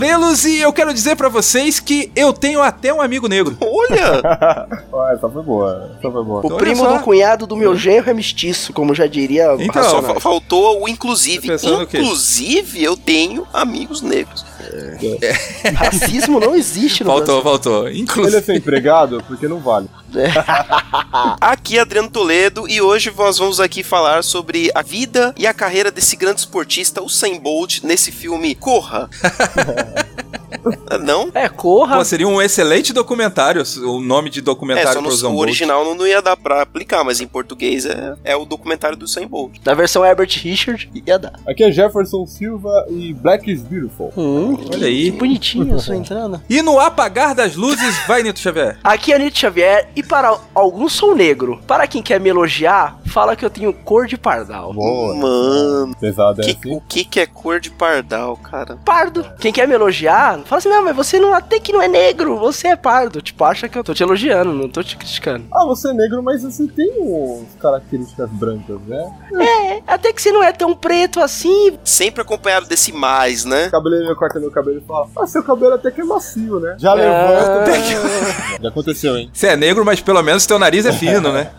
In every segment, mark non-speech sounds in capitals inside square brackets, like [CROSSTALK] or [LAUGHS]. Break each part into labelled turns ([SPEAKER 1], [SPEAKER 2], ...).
[SPEAKER 1] É o Léo Agrelos e eu quero dizer pra vocês que eu tenho até um amigo negro.
[SPEAKER 2] Olha! [LAUGHS]
[SPEAKER 3] Ah, essa foi boa. Essa foi boa.
[SPEAKER 2] O
[SPEAKER 1] Olha
[SPEAKER 2] primo do cunhado do meu genro é mestiço, como já diria
[SPEAKER 1] Então.
[SPEAKER 4] Só fa- faltou o inclusive.
[SPEAKER 1] Tá?
[SPEAKER 4] Inclusive, eu tenho amigos negros. [LAUGHS]
[SPEAKER 2] Racismo não existe no
[SPEAKER 1] Faltou, faltou.
[SPEAKER 3] Ele é
[SPEAKER 1] Inclusive.
[SPEAKER 3] ser empregado porque não vale. [LAUGHS]
[SPEAKER 4] Aqui é Adriano Toledo e hoje nós vamos aqui falar sobre a vida e a carreira desse grande esportista, o Usain Bolt, nesse filme Corra. [LAUGHS] [LAUGHS] não?
[SPEAKER 2] É, corra.
[SPEAKER 1] Pô, seria um excelente documentário, o nome de
[SPEAKER 4] É,
[SPEAKER 1] documentário
[SPEAKER 4] só
[SPEAKER 1] pro
[SPEAKER 4] no, o original não, não ia dar pra aplicar, mas em português é, é o documentário do Usain Bolt.
[SPEAKER 2] Na versão Herbert Richard, ia dar.
[SPEAKER 3] Aqui é Jefferson Silva e Black is Beautiful.
[SPEAKER 2] Hum,
[SPEAKER 1] Olha aí.
[SPEAKER 2] que bonitinho a sua entrada.
[SPEAKER 1] E no apagar das luzes, vai, Nito Xavier.
[SPEAKER 2] Aqui é Nito Xavier e para alguns sou negro. Para quem quer me elogiar, fala que eu tenho cor de pardal.
[SPEAKER 3] Boa.
[SPEAKER 4] Mano,
[SPEAKER 3] Pesado é
[SPEAKER 4] que-
[SPEAKER 3] assim.
[SPEAKER 4] o que, que é cor de pardal, cara?
[SPEAKER 2] Pardo. Quem quer me elogiar, fala assim: não, mas você não até que não é negro, você é pardo. Tipo, acha que eu tô te elogiando, não tô te criticando.
[SPEAKER 3] Ah, você é negro, mas você tem uns características brancas, né?
[SPEAKER 2] É, até que você não é tão preto assim.
[SPEAKER 4] Sempre acompanhado desse mais, né?
[SPEAKER 3] O cabeleireiro corta meu cabelo e fala: Ah, seu cabelo até que é macio, né? Já
[SPEAKER 2] Ah.
[SPEAKER 3] levanta. [LAUGHS] Já aconteceu, hein?
[SPEAKER 1] Você é negro, mas pelo menos teu nariz é fino, né?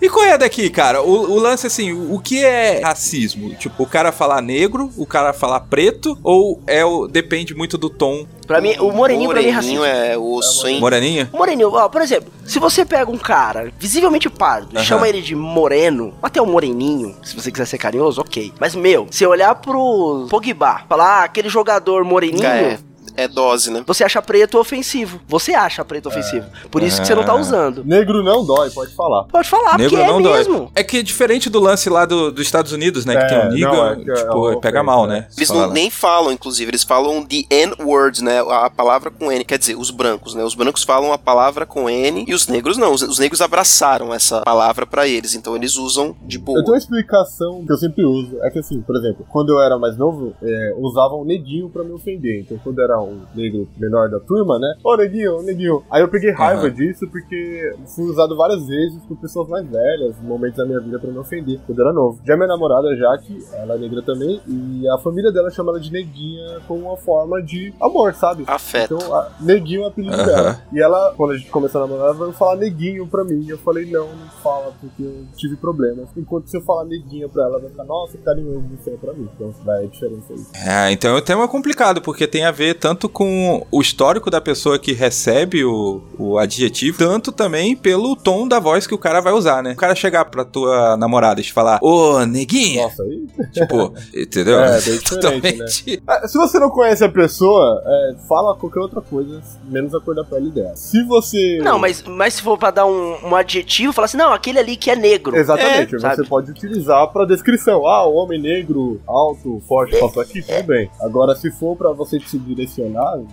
[SPEAKER 1] E qual é daqui, cara? O, o lance, assim, o que é racismo? Tipo, o cara falar negro, o cara falar preto, ou é o, depende muito do tom
[SPEAKER 2] Pra mim, o moreninho, pra mim é racismo.
[SPEAKER 4] Moreninho é osso, hein?
[SPEAKER 1] moreninha?
[SPEAKER 2] Moreninho, ó, por exemplo, se você pega um cara visivelmente pardo e
[SPEAKER 1] Aham.
[SPEAKER 2] chama ele de moreno, até um moreninho, se você quiser ser carinhoso, ok. Mas, meu, se eu olhar pro Pogba, falar ah, aquele jogador moreninho,
[SPEAKER 4] É, é dose, né?
[SPEAKER 2] você acha preto ofensivo. Você acha preto ofensivo. Por isso que você não tá
[SPEAKER 1] Ah.
[SPEAKER 2] usando.
[SPEAKER 3] Negro não dói, pode falar.
[SPEAKER 2] Pode falar,
[SPEAKER 1] negro
[SPEAKER 2] porque é
[SPEAKER 1] não dói.
[SPEAKER 2] mesmo.
[SPEAKER 1] É que é diferente do lance lá do- dos Estados Unidos, né? que
[SPEAKER 3] É,
[SPEAKER 1] tem um nigga,
[SPEAKER 3] não, é que é
[SPEAKER 1] tipo, pega
[SPEAKER 3] ofensa,
[SPEAKER 1] mal,
[SPEAKER 3] né?
[SPEAKER 1] né?
[SPEAKER 4] Eles não, nem falam, inclusive, eles falam the N-word, né? A palavra com N. Quer dizer, os brancos, né? Os brancos falam a palavra com N e os negros não. Os, os negros abraçaram essa palavra pra eles, então eles usam de boa.
[SPEAKER 3] Eu tenho uma explicação que eu sempre uso. É que assim, por exemplo, quando eu era mais novo, é, usavam neguinho pra me ofender. Então quando era um negro menor da turma, né? Ô neguinho, ô neguinho. Aí eu peguei raiva
[SPEAKER 1] Aham.
[SPEAKER 3] disso porque fui usado várias vezes por pessoas mais velhas, momentos da minha vida pra me ofender, quando eu era novo. Já minha namorada, Jaque, ela é negra também, e a família dela chama ela de neguinha como uma forma de amor, sabe?
[SPEAKER 4] Afeto.
[SPEAKER 3] Então, a- neguinho é o apelido
[SPEAKER 1] Aham.
[SPEAKER 3] dela. E ela, quando a gente começou a namorar, ela veio falar neguinho pra mim. Eu falei, não, não fala, porque eu tive problemas. Enquanto se eu falar neguinho pra ela, ela vai ficar, nossa, carinhoso você é pra mim. Então vai a diferença aí.
[SPEAKER 1] É, então o tema é complicado, porque tem a ver tanto com o histórico da pessoa que recebe o, o adjetivo, tanto também pelo tom da voz que o cara vai usar, né? O cara chegar pra tua namorada e te falar, ô, neguinha,
[SPEAKER 3] Nossa, aí. [LAUGHS]
[SPEAKER 1] tipo, entendeu? [LAUGHS]
[SPEAKER 3] É, bem
[SPEAKER 1] Totalmente.
[SPEAKER 3] Ah, Se você não conhece a pessoa, é, fala qualquer outra coisa, menos a cor da pele dela. Se você.
[SPEAKER 2] Não, mas, mas se for pra dar um, um adjetivo, fala assim, não, aquele ali que é negro.
[SPEAKER 3] Exatamente,
[SPEAKER 2] É,
[SPEAKER 3] você
[SPEAKER 2] sabe?
[SPEAKER 3] pode utilizar pra descrição. Ah, o homem negro, alto, forte, passou aqui, tudo bem. Agora, se for pra você se direcionar,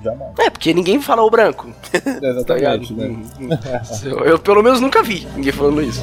[SPEAKER 3] jamais.
[SPEAKER 2] É, porque ninguém fala o branco. [LAUGHS] Tá?
[SPEAKER 3] Exatamente, né?
[SPEAKER 2] Eu, eu, pelo menos nunca vi ninguém falando isso.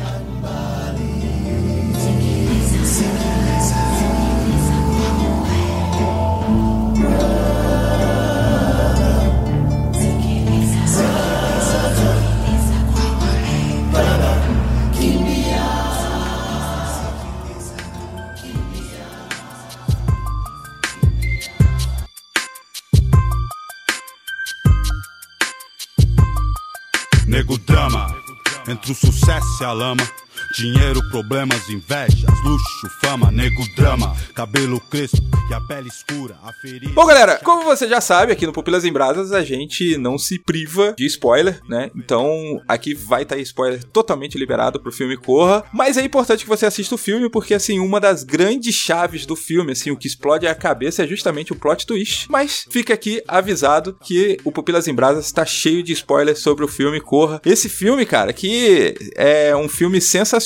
[SPEAKER 5] O sucesso e a lama. Dinheiro, problemas, invejas, luxo, fama, nego, drama, cabelo crespo e a pele escura, a ferida.
[SPEAKER 1] Bom, galera, como você já sabe, aqui no Pupilas em Brasas a gente não se priva de spoiler, né? Então aqui vai estar tá spoiler totalmente liberado pro filme Corra. Mas é importante que você assista o filme, porque assim, uma das grandes chaves do filme, assim, o que explode a cabeça é justamente o plot twist. Mas fica aqui avisado que o Pupilas em Brasas está cheio de spoilers sobre o filme Corra. Esse filme, cara, que é um filme sensacional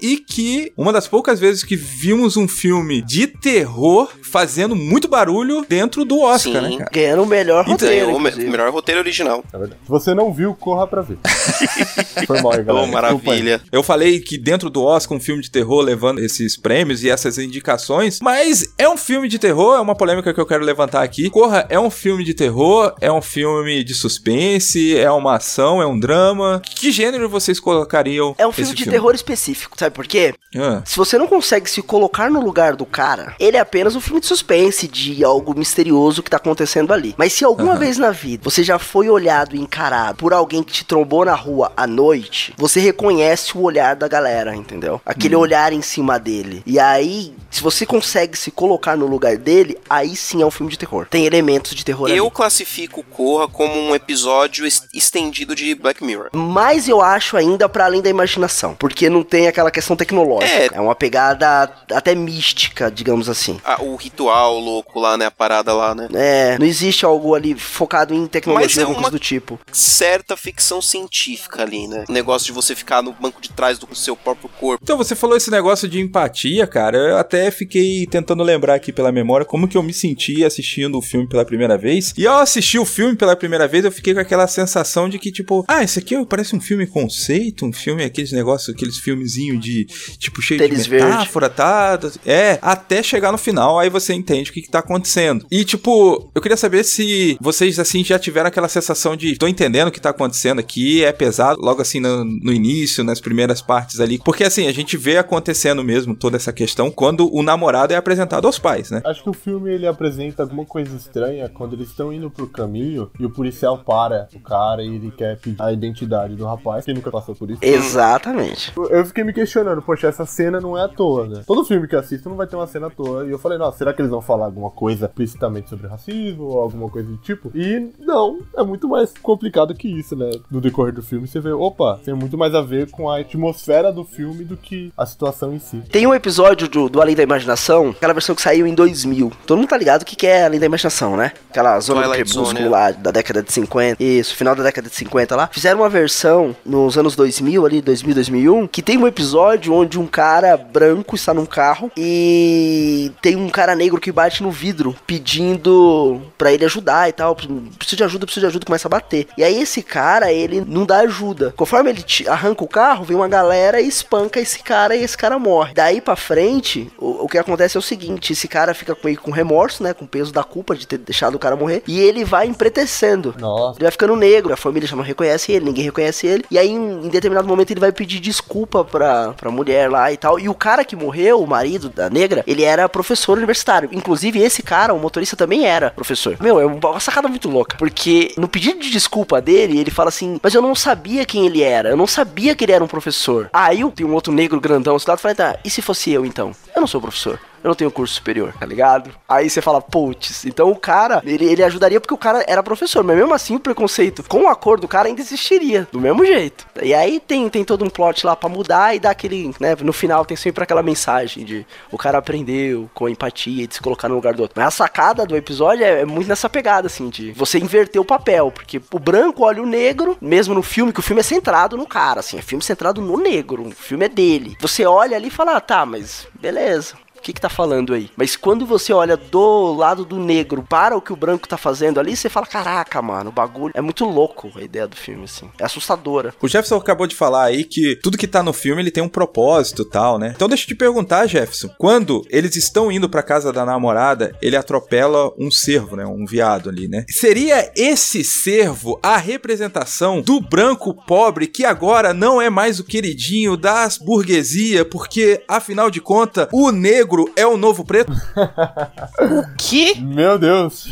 [SPEAKER 1] e que uma das poucas vezes que vimos um filme de terror fazendo muito barulho dentro do Oscar,
[SPEAKER 4] Sim.
[SPEAKER 1] né, cara?
[SPEAKER 2] Ganhando o melhor
[SPEAKER 4] Então,
[SPEAKER 2] roteiro.
[SPEAKER 4] o me-
[SPEAKER 2] inclusive.
[SPEAKER 4] melhor roteiro original.
[SPEAKER 3] É. Se você não viu, corra pra ver. [LAUGHS] Foi mal galera.
[SPEAKER 4] Oh, maravilha.
[SPEAKER 1] Eu falei que dentro do Oscar um filme de terror levando esses prêmios e essas indicações, mas é um filme de terror, é uma polêmica que eu quero levantar aqui. Corra é um filme de terror, é um filme de suspense, é uma ação, é um drama. Que gênero vocês colocariam?
[SPEAKER 2] É um filme
[SPEAKER 1] esse
[SPEAKER 2] de terror específico, sabe por quê?
[SPEAKER 1] Ah,
[SPEAKER 2] Se você não consegue se colocar no lugar do cara, ele é apenas um filme de suspense, de algo misterioso que tá acontecendo ali. Mas se alguma
[SPEAKER 1] Aham.
[SPEAKER 2] vez na vida você já foi olhado e encarado por alguém que te trombou na rua à noite, você reconhece o olhar da galera, entendeu? Aquele
[SPEAKER 1] Hum.
[SPEAKER 2] olhar em cima dele. E aí, se você consegue se colocar no lugar dele, aí sim é um filme de terror. Tem elementos de terror
[SPEAKER 4] Eu
[SPEAKER 2] ali.
[SPEAKER 4] classifico Corra como um episódio es- estendido de Black Mirror.
[SPEAKER 2] Mas eu acho ainda pra além da imaginação, porque não tem aquela questão tecnológica.
[SPEAKER 4] É.
[SPEAKER 2] É uma pegada até mística, digamos assim.
[SPEAKER 4] Ah, o ritual louco lá, né? A parada lá, né?
[SPEAKER 2] É, não existe algo ali focado em
[SPEAKER 4] Mas
[SPEAKER 2] tecnologia
[SPEAKER 4] é
[SPEAKER 2] alguma coisa
[SPEAKER 4] uma-
[SPEAKER 2] do tipo.
[SPEAKER 4] Certa ficção científica ali, né? O negócio de você ficar no banco de trás do seu próprio corpo.
[SPEAKER 1] Então, você falou esse negócio de empatia, cara. Eu até fiquei tentando lembrar aqui pela memória como que eu me senti assistindo o filme pela primeira vez. E ao assistir o filme pela primeira vez, eu fiquei com aquela sensação de que, tipo, ah, esse aqui parece um filme conceito, um filme, aqueles negócios, aqueles filmezinhos de, tipo, cheio
[SPEAKER 2] Tênis
[SPEAKER 1] de
[SPEAKER 2] verde.
[SPEAKER 1] metáfora, tá? É, até chegar no final, aí você entende o que, que tá acontecendo. E, tipo, eu queria saber se vocês, assim, já tiveram aquela sensação de, tô entendendo o que tá acontecendo aqui, é pesado, logo assim no, no início, nas primeiras partes ali. Porque, assim, a gente vê acontecendo mesmo toda essa questão quando o namorado é apresentado aos pais, né?
[SPEAKER 3] Acho que o filme ele apresenta alguma coisa estranha quando eles estão indo pro caminho e o policial para o cara e ele quer pedir a identidade do rapaz. Quem nunca passou por isso?
[SPEAKER 2] Exatamente.
[SPEAKER 3] Eu fiquei me questionando, poxa, essa cena não é à toa, né? Todo filme que eu assisto não vai ter uma cena à toa. E eu falei, nossa, será que eles vão falar alguma coisa explicitamente sobre racismo ou alguma coisa do tipo? E não, é muito mais complicado que isso, né? No decorrer do filme você vê, opa, tem muito mais a ver com a atmosfera do filme do que a situação em si.
[SPEAKER 2] Tem um episódio do, do Além da Imaginação, aquela versão que saiu em 2000. Todo mundo tá ligado o que, que é Além da Imaginação, né? Aquela zona
[SPEAKER 4] Twilight
[SPEAKER 2] do crepúsculo
[SPEAKER 4] Zone, é.
[SPEAKER 2] lá da década de 50. Isso, final da década de 50 lá. Fizeram uma versão nos anos 2000, ali, 2000, 2001, que tem um episódio onde um cara branco está num carro e tem um cara negro que bate no vidro pedindo pra ele ajudar e tal. Preciso de ajuda, preciso de ajuda, começa a bater. E aí esse cara, ele não dá ajuda. Conforme ele arranca o carro, vem uma galera e espanca esse cara e esse cara morre. Daí pra frente, o, o que acontece é o seguinte: esse cara fica meio com remorso, né? Com o peso da culpa de ter deixado o cara morrer. E ele vai empretecendo.
[SPEAKER 3] Nossa.
[SPEAKER 2] Ele vai ficando negro, a família já não reconhece ele, ninguém reconhece ele. E aí, em, em determinado momento, ele vai pedir desculpa pra, pra mulher lá e tal. E o cara que morreu, o marido da negra, ele era professor universitário. Inclusive, esse cara, o motorista, também era professor. Meu, é uma sacada muito louca. Porque no pedido de desculpa dele, ele fala assim: Mas eu não sabia quem ele era. Eu não sabia que ele era um professor. Aí tem um outro negro grandão do lado e fala: Tá, e se fosse eu então? Eu não sou professor. Eu não tenho curso superior, tá ligado? Aí você fala, putz, então o cara, ele, ele ajudaria porque o cara era professor, mas mesmo assim o preconceito com a cor do cara ainda existiria, do mesmo jeito. E aí tem, tem todo um plot lá pra mudar e dar aquele, né, no final tem sempre aquela mensagem de o cara aprendeu com empatia de se colocar no lugar do outro. Mas a sacada do episódio é, é muito nessa pegada, assim, de você inverter o papel, porque o branco olha o negro, mesmo no filme, que o filme é centrado no cara, assim, é filme centrado no negro, o filme é dele. Você olha ali e fala, ah, tá, mas beleza. O que que tá falando aí? Mas quando você olha do lado do negro para o que o branco tá fazendo ali, você fala, caraca, mano, o bagulho é muito louco a ideia do filme, assim. É assustadora.
[SPEAKER 1] O Jefferson acabou de falar aí que tudo que tá no filme ele tem um propósito tal, né? Então deixa eu te perguntar, Jefferson. Quando eles estão indo pra casa da namorada, ele atropela um cervo, né? Um viado ali, né? Seria esse cervo a representação do branco pobre que agora não é mais o queridinho das burguesia, porque afinal de contas, o negro é o novo preto?
[SPEAKER 2] O quê?
[SPEAKER 3] Meu Deus.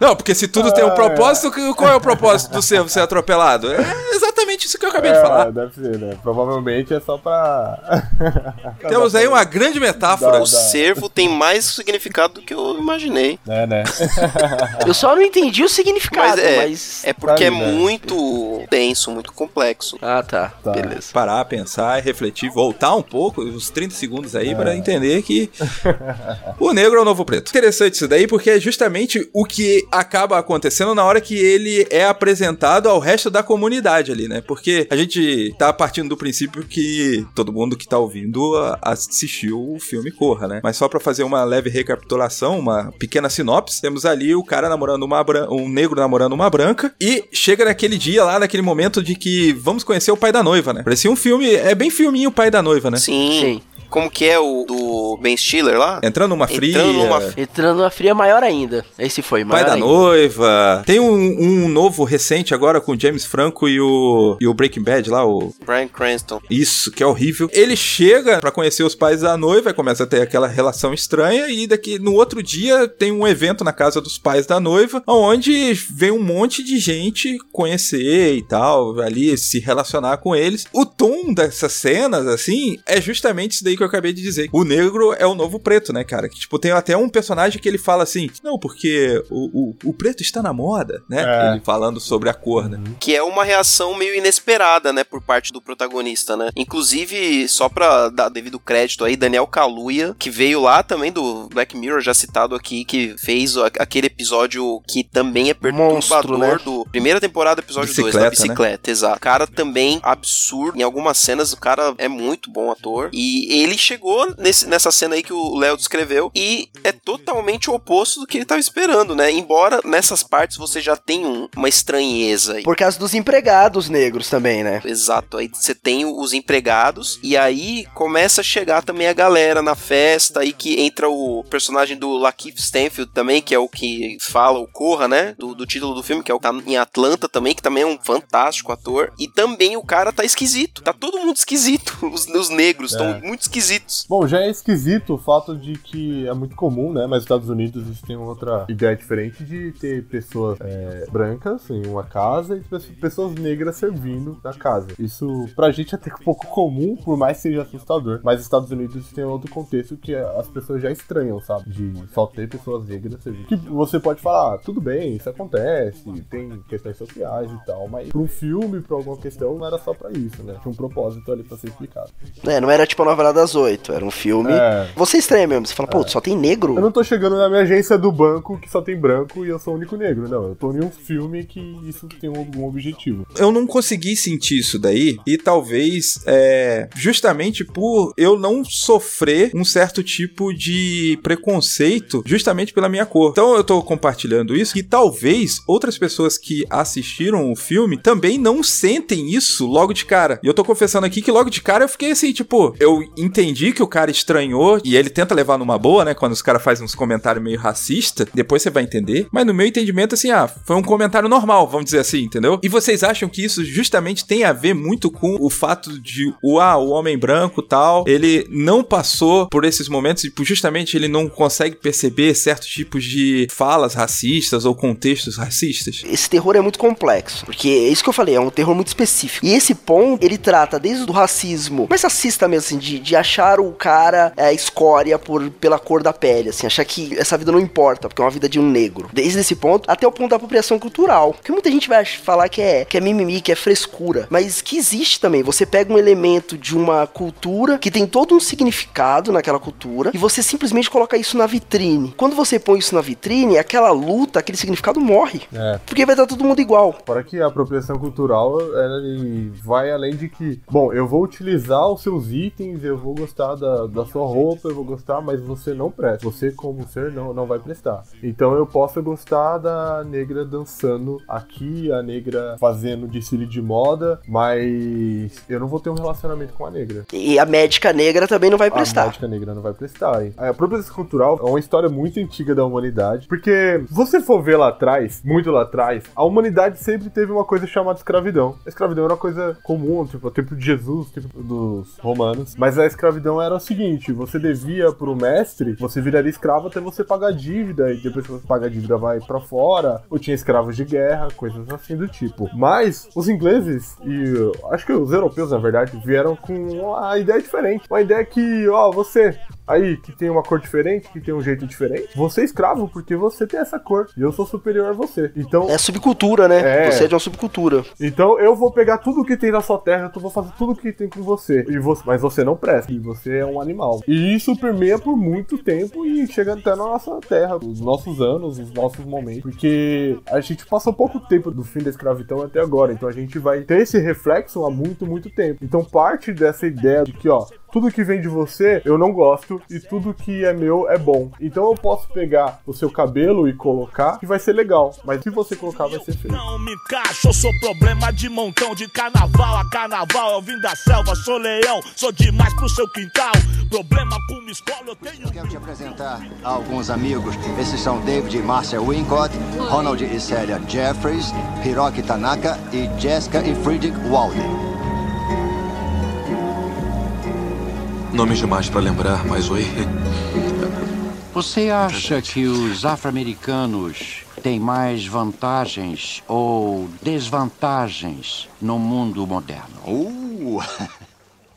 [SPEAKER 1] Não, porque se tudo tem um
[SPEAKER 3] Ah,
[SPEAKER 1] propósito, qual é o propósito do ser, ser atropelado? É exatamente isso que eu acabei de
[SPEAKER 3] É,
[SPEAKER 1] falar.
[SPEAKER 3] deve ser, né? Provavelmente é só pra. [LAUGHS]
[SPEAKER 1] Temos aí uma grande metáfora.
[SPEAKER 3] Dá-
[SPEAKER 4] O cervo tem mais significado do que eu imaginei.
[SPEAKER 3] É, né? [LAUGHS]
[SPEAKER 2] Eu só não entendi o significado,
[SPEAKER 4] Mas é,
[SPEAKER 2] mas.
[SPEAKER 4] é porque é
[SPEAKER 3] Tá, né?
[SPEAKER 4] muito denso, muito complexo.
[SPEAKER 2] Ah, tá.
[SPEAKER 3] Tá.
[SPEAKER 2] Beleza.
[SPEAKER 1] Parar, pensar, refletir, voltar um pouco, uns 30 segundos aí, pra entender que [LAUGHS] o negro é o novo preto. Interessante isso daí, porque é justamente o que acaba acontecendo na hora que ele é apresentado ao resto da comunidade ali, né? Porque a gente tá partindo do princípio que todo mundo que tá ouvindo assistiu o filme Corra, né? Mas só pra fazer uma leve recapitulação, uma pequena sinopse, temos ali o cara namorando uma bran- um negro namorando uma branca e chega naquele dia lá, naquele momento de que vamos conhecer o pai da noiva, né? Parecia um filme, é bem filminho o pai da noiva, né?
[SPEAKER 4] Sim.
[SPEAKER 2] Sim.
[SPEAKER 4] Como que é o do Ben Stiller lá?
[SPEAKER 1] Entrando numa fria.
[SPEAKER 4] Entrando numa
[SPEAKER 2] Entrando na fria maior ainda. Esse foi, maior
[SPEAKER 1] Pai da
[SPEAKER 2] ainda.
[SPEAKER 1] noiva. Tem um, um novo recente agora com o James Franco e o, e o Breaking Bad lá, o.
[SPEAKER 4] Brian Cranston.
[SPEAKER 1] Isso, que é horrível. Ele chega pra conhecer os pais da noiva, e começa a ter aquela relação estranha, e daqui no outro dia tem um evento na casa dos pais da noiva, onde vem um monte de gente conhecer e tal, ali se relacionar com eles. O tom dessas cenas, assim, é justamente isso daí que eu acabei de dizer. O negro é o novo preto, né, cara? Que, tipo, tem até um personagem que ele fala assim: não, porque o, o, o preto está na moda, né?
[SPEAKER 3] É.
[SPEAKER 1] Ele falando sobre a cor, né?
[SPEAKER 4] Que é uma reação meio inesperada, né, por parte do protagonista, né? Inclusive, só pra dar devido crédito aí, Daniel Kaluuya, que veio lá também do Black Mirror, já citado aqui, que fez aquele episódio que também é perturbador
[SPEAKER 2] Monstro, né?
[SPEAKER 4] do primeira temporada, episódio 2,
[SPEAKER 1] Bicicleta,
[SPEAKER 4] da
[SPEAKER 1] né?
[SPEAKER 4] bicicleta, exato. O cara também absurdo, em algumas cenas o cara é muito bom ator, e ele chegou nesse, nessa cena aí que o Léo descreveu, e é totalmente o oposto do que ele tava esperando, né? Embora nessas partes você já tenha um- uma estranheza aí.
[SPEAKER 2] Por causa dos empregados negros também, né?
[SPEAKER 4] Exato, aí você tem os empregados e aí começa a chegar também a galera na festa aí que entra o personagem do Lakeith Stanfield também, que é o que fala o Corra, né, do, do título do filme, que é o que tá em Atlanta também, que também é um fantástico ator, e também o cara tá esquisito, tá todo mundo esquisito, [LAUGHS] os, os negros estão
[SPEAKER 3] É.
[SPEAKER 4] muito esquisitos.
[SPEAKER 3] Bom, já é esquisito o fato de que é muito comum, né? Mas nos Estados Unidos eles têm outra ideia diferente de ter pessoas é, brancas em uma casa e pe- pessoas negras servindo na casa. Isso pra gente é até um pouco comum, por mais que seja assustador. Mas nos Estados Unidos tem outro contexto que as pessoas já estranham, sabe? De só ter pessoas negras servindo. Que você pode falar, ah, tudo bem, isso acontece, tem questões sociais e tal, mas pra um filme, pra alguma questão, não era só pra isso, né? Tinha um propósito ali pra ser explicado.
[SPEAKER 2] É, não era tipo a novela das oito, era um filme.
[SPEAKER 3] É.
[SPEAKER 2] Você estranha mesmo, você fala, pô, só tem negro?
[SPEAKER 3] Eu não tô chegando na minha agência do banco que só tem branco e eu sou o único negro. Não, eu tô em um filme que isso tem algum objetivo.
[SPEAKER 1] eu não consegui sentir isso daí e talvez é, justamente por eu não sofrer um certo tipo de preconceito justamente pela minha cor. Então eu tô compartilhando isso e talvez outras pessoas que assistiram o filme também não sentem isso logo de cara. E eu tô confessando aqui que logo de cara eu fiquei assim, tipo, eu entendi que o cara estranhou e ele tenta levar numa boa, né, quando os caras fazem uns comentários meio racista, depois você vai entender, mas no meu entendimento assim, ah, foi um comentário normal, vamos dizer assim, entendeu? E vocês acham que isso justamente tem a ver muito com o fato de o, ah, o homem branco tal, ele não passou por esses momentos e por justamente ele não consegue perceber certos tipos de falas racistas ou contextos racistas?
[SPEAKER 2] Esse terror é muito complexo, porque é isso que eu falei, é um terror muito específico. E esse ponto, ele trata desde o racismo, mas racista mesmo, assim, de, de achar o cara é, escória por, pela cor da pele, assim, achar que essa vida não importa, porque é uma vida de um negro. Desde esse ponto, até o ponto da apropriação cultural. Porque muita gente vai falar que é, que é mimimi, que é frescura, mas que existe também. Você pega um elemento de uma cultura que tem todo um significado naquela cultura e você simplesmente coloca isso na vitrine. Quando você põe isso na vitrine, aquela luta, aquele significado morre.
[SPEAKER 3] É.
[SPEAKER 2] Porque vai estar todo mundo igual.
[SPEAKER 3] Fora que a apropriação cultural ela vai além de que, bom, eu vou utilizar os seus itens, eu vou gostar da, da sua roupa, eu vou gostar, mas você não presta. Você, como ser, não, não vai prestar. Então eu posso gostar da negra dançando aqui, a negra fazendo desfile de moda, mas eu não vou ter um relacionamento com a negra.
[SPEAKER 2] E a médica negra também não vai
[SPEAKER 3] A
[SPEAKER 2] prestar.
[SPEAKER 3] médica negra não vai prestar. hein? A apropriação cultural é uma história muito antiga da humanidade, porque se você for ver lá atrás, muito lá atrás, a humanidade sempre teve uma coisa chamada escravidão. A escravidão era uma coisa comum, tipo, o tempo de Jesus, tipo dos romanos, mas a escravidão era o seguinte: você devia pro mestre, você viraria escravo até você pagar a dívida, e depois que você paga a dívida vai para fora, ou tinha escravos de guerra, coisas assim do tipo. Mas os ingleses e acho que os europeus, na verdade, vieram com uma ideia diferente. Uma ideia que, ó, você aí que tem uma cor diferente, que tem um jeito diferente, você é escravo porque você tem essa cor e eu sou superior a você. Então.
[SPEAKER 2] É subcultura, né?
[SPEAKER 3] É.
[SPEAKER 2] Você é de uma subcultura.
[SPEAKER 3] Então eu vou pegar tudo que tem na sua terra, eu vou fazer tudo que tem com você. E você mas você não presta, e você é um animal. E isso permeia por muito tempo e chega até na nossa terra, os nossos anos, os nossos momentos. Porque a gente passou pouco tempo do fim da escravidão até agora. Então a gente vai ter esse reflexo há muito, muito tempo. Então parte dessa ideia de que, ó, tudo que vem de você eu não gosto e tudo que é meu é bom. Então eu posso pegar o seu cabelo e colocar que vai ser legal, mas se você colocar vai ser feio.
[SPEAKER 6] Não me encaixo, eu sou problema de montão de carnaval a carnaval. Eu vim da selva, sou leão, sou demais pro seu quintal. Problema com minha escola, eu tenho.
[SPEAKER 7] Quero te apresentar a alguns amigos. Esses são David e Marcia Wincott, Ronald e Célia Jeffries, Hiroki Tanaka e Jessica e Friedrich Walden.
[SPEAKER 8] Nomes demais para lembrar, mas oi.
[SPEAKER 9] Você acha que os afro-americanos têm mais vantagens ou desvantagens no mundo moderno?
[SPEAKER 7] Uh! [LAUGHS]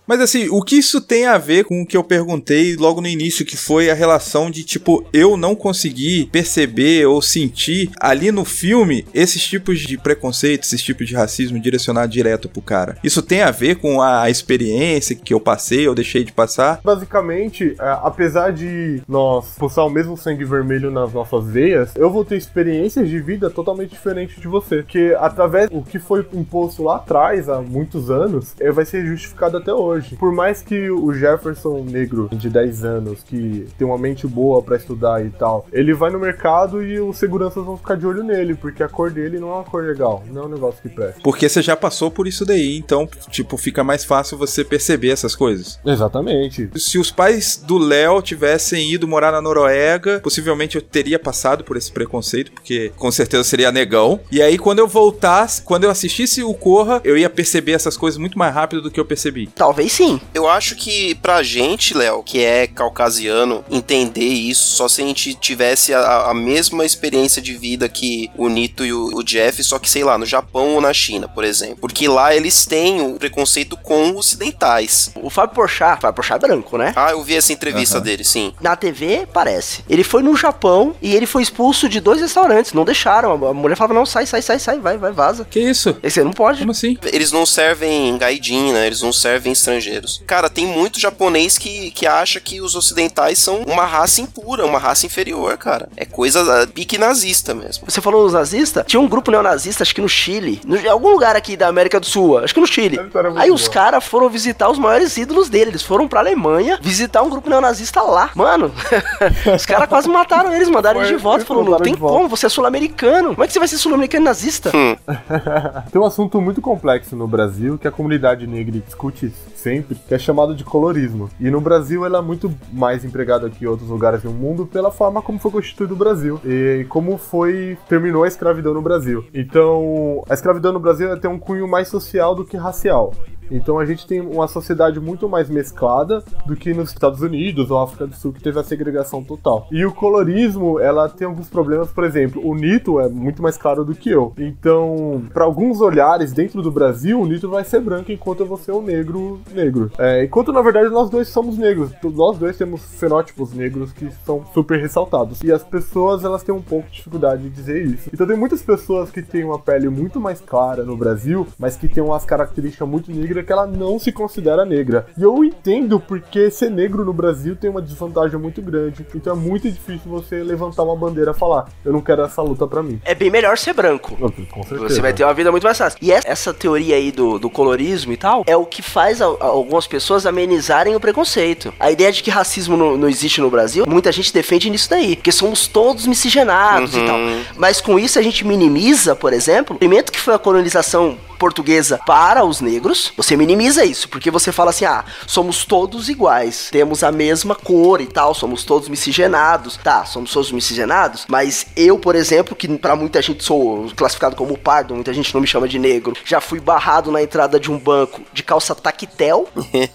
[SPEAKER 1] Mas assim, o que isso tem a ver com o que eu perguntei logo no início, que foi a relação de tipo, eu não consegui perceber ou sentir ali no filme esses tipos de preconceitos, esses tipos de racismo direcionado direto pro cara. Isso tem a ver com a experiência que eu passei ou deixei de passar?
[SPEAKER 3] Basicamente, é, apesar de nós pulsar o mesmo sangue vermelho nas nossas veias, eu vou ter experiências de vida totalmente diferentes de você. Que através do que foi imposto lá atrás, há muitos anos, é, vai ser justificado até hoje. Por mais que o Jefferson negro de 10 anos, que tem uma mente boa para estudar e tal, ele vai no mercado e os seguranças vão ficar de olho nele, porque a cor dele não é uma cor legal, não é um negócio que presta.
[SPEAKER 1] Porque você já passou por isso daí, então, tipo, fica mais fácil você perceber essas coisas.
[SPEAKER 3] Exatamente.
[SPEAKER 1] Se os pais do Léo tivessem ido morar na Noruega, possivelmente eu teria passado por esse preconceito, porque com certeza seria negão. E aí, quando eu voltasse, quando eu assistisse o Corra, eu ia perceber essas coisas muito mais rápido do que eu percebi.
[SPEAKER 2] Talvez sim.
[SPEAKER 4] Eu acho que pra gente, Léo, que é caucasiano, entender isso, só se a gente tivesse a, a mesma experiência de vida que o Nito e o, o, Jeff, só que, sei lá, no Japão ou na China, por exemplo. Porque lá eles têm o preconceito com ocidentais.
[SPEAKER 2] O Fábio Porchat, Fábio Porchat é branco, né?
[SPEAKER 4] Ah, eu vi essa entrevista uhum. dele, sim.
[SPEAKER 2] Na TV, parece. Ele foi no Japão e ele foi expulso de dois restaurantes, não deixaram. A mulher falava, não, sai, sai, sai, sai, vai, vai, vaza.
[SPEAKER 1] Que isso?
[SPEAKER 2] Esse não pode.
[SPEAKER 1] Como assim?
[SPEAKER 4] Eles não servem gaidin, né? Eles não servem estrangeiros. Cara, tem muito japonês que, que acha que os ocidentais são uma raça impura, uma raça inferior, cara. É coisa pique nazista mesmo.
[SPEAKER 2] Você falou os nazistas? Tinha um grupo neonazista, acho que no Chile, no, em algum lugar aqui da América do Sul, acho que no Chile. Aí os caras foram visitar os maiores ídolos dele. Eles foram pra Alemanha visitar um grupo neonazista lá. Mano, [LAUGHS] os caras quase mataram eles, mandaram eles de volta. Falou, não tem como, você é sul-americano. Como é que você vai ser sul-americano nazista? Hum. [LAUGHS]
[SPEAKER 3] tem um assunto muito complexo no Brasil que a comunidade negra discute sempre, que é chamado de colorismo. E no Brasil ela é muito mais empregada que em outros lugares do mundo pela forma como foi constituído o Brasil e como foi terminou a escravidão no Brasil. Então, a escravidão no Brasil tem um cunho mais social do que racial. Então a gente tem uma sociedade muito mais mesclada do que nos Estados Unidos ou África do Sul, que teve a segregação total. E o colorismo, ela tem alguns problemas, por exemplo, o Nito é muito mais claro do que eu. Então, para alguns olhares dentro do Brasil, o Nito vai ser branco enquanto vou ser o negro negro. É, enquanto na verdade nós dois somos negros. Nós dois temos fenótipos negros que são super ressaltados. E as pessoas, elas têm um pouco de dificuldade de dizer isso. Então tem muitas pessoas que têm uma pele muito mais clara no Brasil, mas que têm umas características muito negras negra que ela não se considera negra. E eu entendo porque ser negro no Brasil tem uma desvantagem muito grande. Então é muito difícil você levantar uma bandeira e falar: eu não quero essa luta para mim.
[SPEAKER 2] É bem melhor ser branco.
[SPEAKER 3] Com certeza.
[SPEAKER 2] Você vai ter uma vida muito mais fácil. E essa teoria aí do, do colorismo e tal é o que faz a, a, algumas pessoas amenizarem o preconceito. A ideia de que racismo não, não, existe no Brasil, muita gente defende nisso daí. Porque somos todos miscigenados uhum. e tal. Mas com isso a gente minimiza, por exemplo, o elemento que foi a colonização portuguesa para os negros, você minimiza isso, porque você fala assim: ah, somos todos iguais, temos a mesma cor e tal, somos todos miscigenados. Tá, somos todos miscigenados, mas eu, por exemplo, que pra muita gente sou classificado como pardo, muita gente não me chama de negro, já fui barrado na entrada de um banco de calça tactel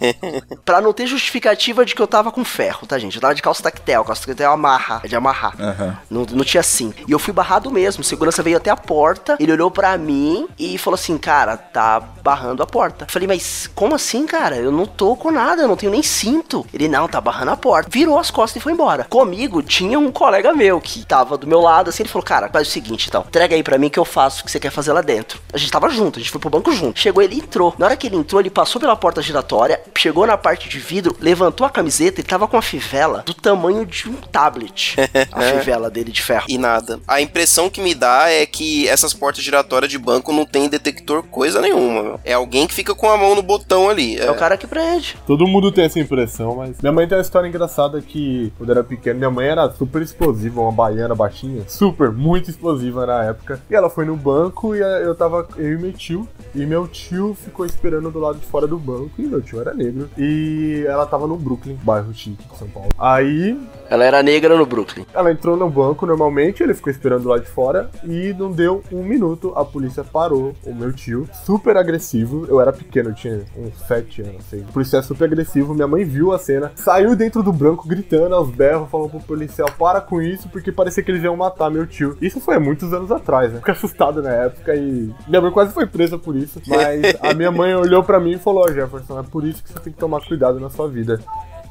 [SPEAKER 2] [LAUGHS] pra não ter justificativa de que eu tava com ferro, tá, gente? Eu tava de calça tactel, calça tactel é amarra, é de amarrar.
[SPEAKER 1] Aham.
[SPEAKER 2] Não, não tinha assim. E eu fui barrado mesmo. Segurança veio até a porta, ele olhou pra mim e falou assim: Cara, tá barrando a porta. Falei, mas como assim, cara? Eu não tô com nada, eu não tenho nem cinto. Ele, não, tá barrando a porta. Virou as costas e foi embora. Comigo tinha um colega meu que tava do meu lado, assim, ele falou: Cara, faz o seguinte então, entrega aí pra mim que eu faço o que você quer fazer lá dentro. A gente tava junto, a gente foi pro banco junto. Chegou, ele entrou. Na hora que ele entrou, ele passou pela porta giratória, chegou na parte de vidro, levantou a camiseta e tava com a fivela do tamanho de um tablet. [LAUGHS] A fivela dele de ferro.
[SPEAKER 4] E nada. A impressão que me dá é que essas portas giratórias de banco não tem detector coisa nenhuma, meu. É alguém que fica com a mão no botão ali.
[SPEAKER 2] É o cara que prende.
[SPEAKER 3] Todo mundo tem essa impressão, mas. Minha mãe tem uma história engraçada que, quando era pequeno, minha mãe era super explosiva, uma baiana baixinha. Super, muito explosiva na época. E ela foi no banco e eh, eu tava, eu e meu tio. E meu tio ficou esperando do lado de fora do banco. E meu tio era negro. E ela tava no Brooklyn, bairro chique de São Paulo. Aí
[SPEAKER 2] Ela era negra no Brooklyn.
[SPEAKER 3] ela entrou no banco normalmente, ele ficou esperando lá de fora e não deu um minuto. A polícia parou o meu tio, super agressivo. Eu era pequeno, eu tinha uns 7 anos, sei. O policial super agressivo, minha mãe viu a cena, saiu dentro do branco gritando aos berros, falando pro policial: para com isso, porque parecia que eles iam matar meu tio. Isso foi há muitos anos atrás, né? Fiquei assustado na época e minha mãe quase foi presa por isso. Mas [LAUGHS] a minha mãe olhou pra mim e falou: Ó, Jefferson, é por isso que você tem que tomar cuidado na sua vida.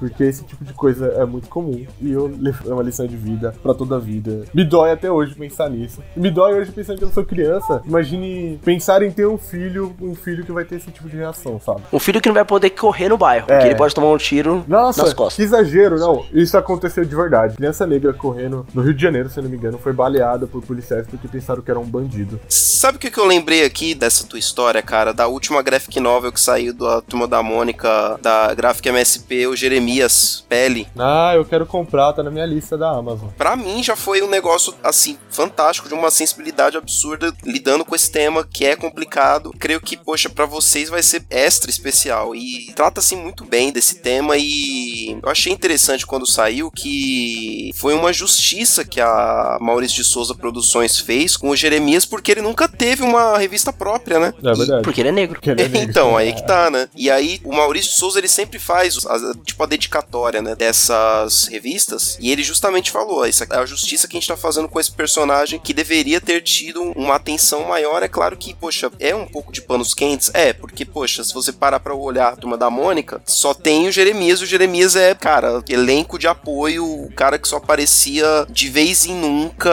[SPEAKER 3] Porque esse tipo de coisa é muito comum. E eu é uma lição de vida pra toda a vida. Me dói até hoje pensar nisso. Me dói hoje pensando que eu sou criança. Imagine pensar em ter um filho, um filho que vai ter esse tipo de reação, sabe?
[SPEAKER 2] Um filho que não vai poder correr no bairro,
[SPEAKER 3] É.
[SPEAKER 2] porque ele pode tomar um tiro
[SPEAKER 3] Nossa,
[SPEAKER 2] nas
[SPEAKER 3] que
[SPEAKER 2] costas.
[SPEAKER 3] exagero, não. Isso aconteceu de verdade. Criança negra correndo no Rio de Janeiro, se eu não me engano, foi baleada por policiais porque pensaram que era um bandido.
[SPEAKER 4] Sabe o que, que eu lembrei aqui dessa tua história, cara? Da última graphic novel que saiu da Turma da Mônica, da Graphic MSP, o Jeremias Pele.
[SPEAKER 3] Ah, eu quero comprar, tá na minha lista da Amazon.
[SPEAKER 4] Pra mim já foi um negócio, assim, fantástico, de uma sensibilidade absurda, lidando com esse tema que é complicado. Creio que, poxa, pra vocês vai ser extra especial. E trata-se muito bem desse tema e eu achei interessante quando saiu que foi uma justiça que a Maurício de Souza Produções fez com o Jeremias, porque ele nunca teve uma revista própria, né?
[SPEAKER 3] É verdade.
[SPEAKER 2] Porque ele é negro.
[SPEAKER 3] Ele é [LAUGHS] negro.
[SPEAKER 4] Então, aí que tá, né? E aí, o Maurício de Souza, ele sempre faz, tipo, a dedicatória, né, dessas revistas, e ele justamente falou, isso é a justiça que a gente tá fazendo com esse personagem, que deveria ter tido uma atenção maior, é claro que, poxa, é um pouco de panos quentes, é, porque, poxa, se você parar pra olhar a Turma da Mônica, só tem o Jeremias, o Jeremias é, cara, elenco de apoio, o cara que só aparecia de vez em nunca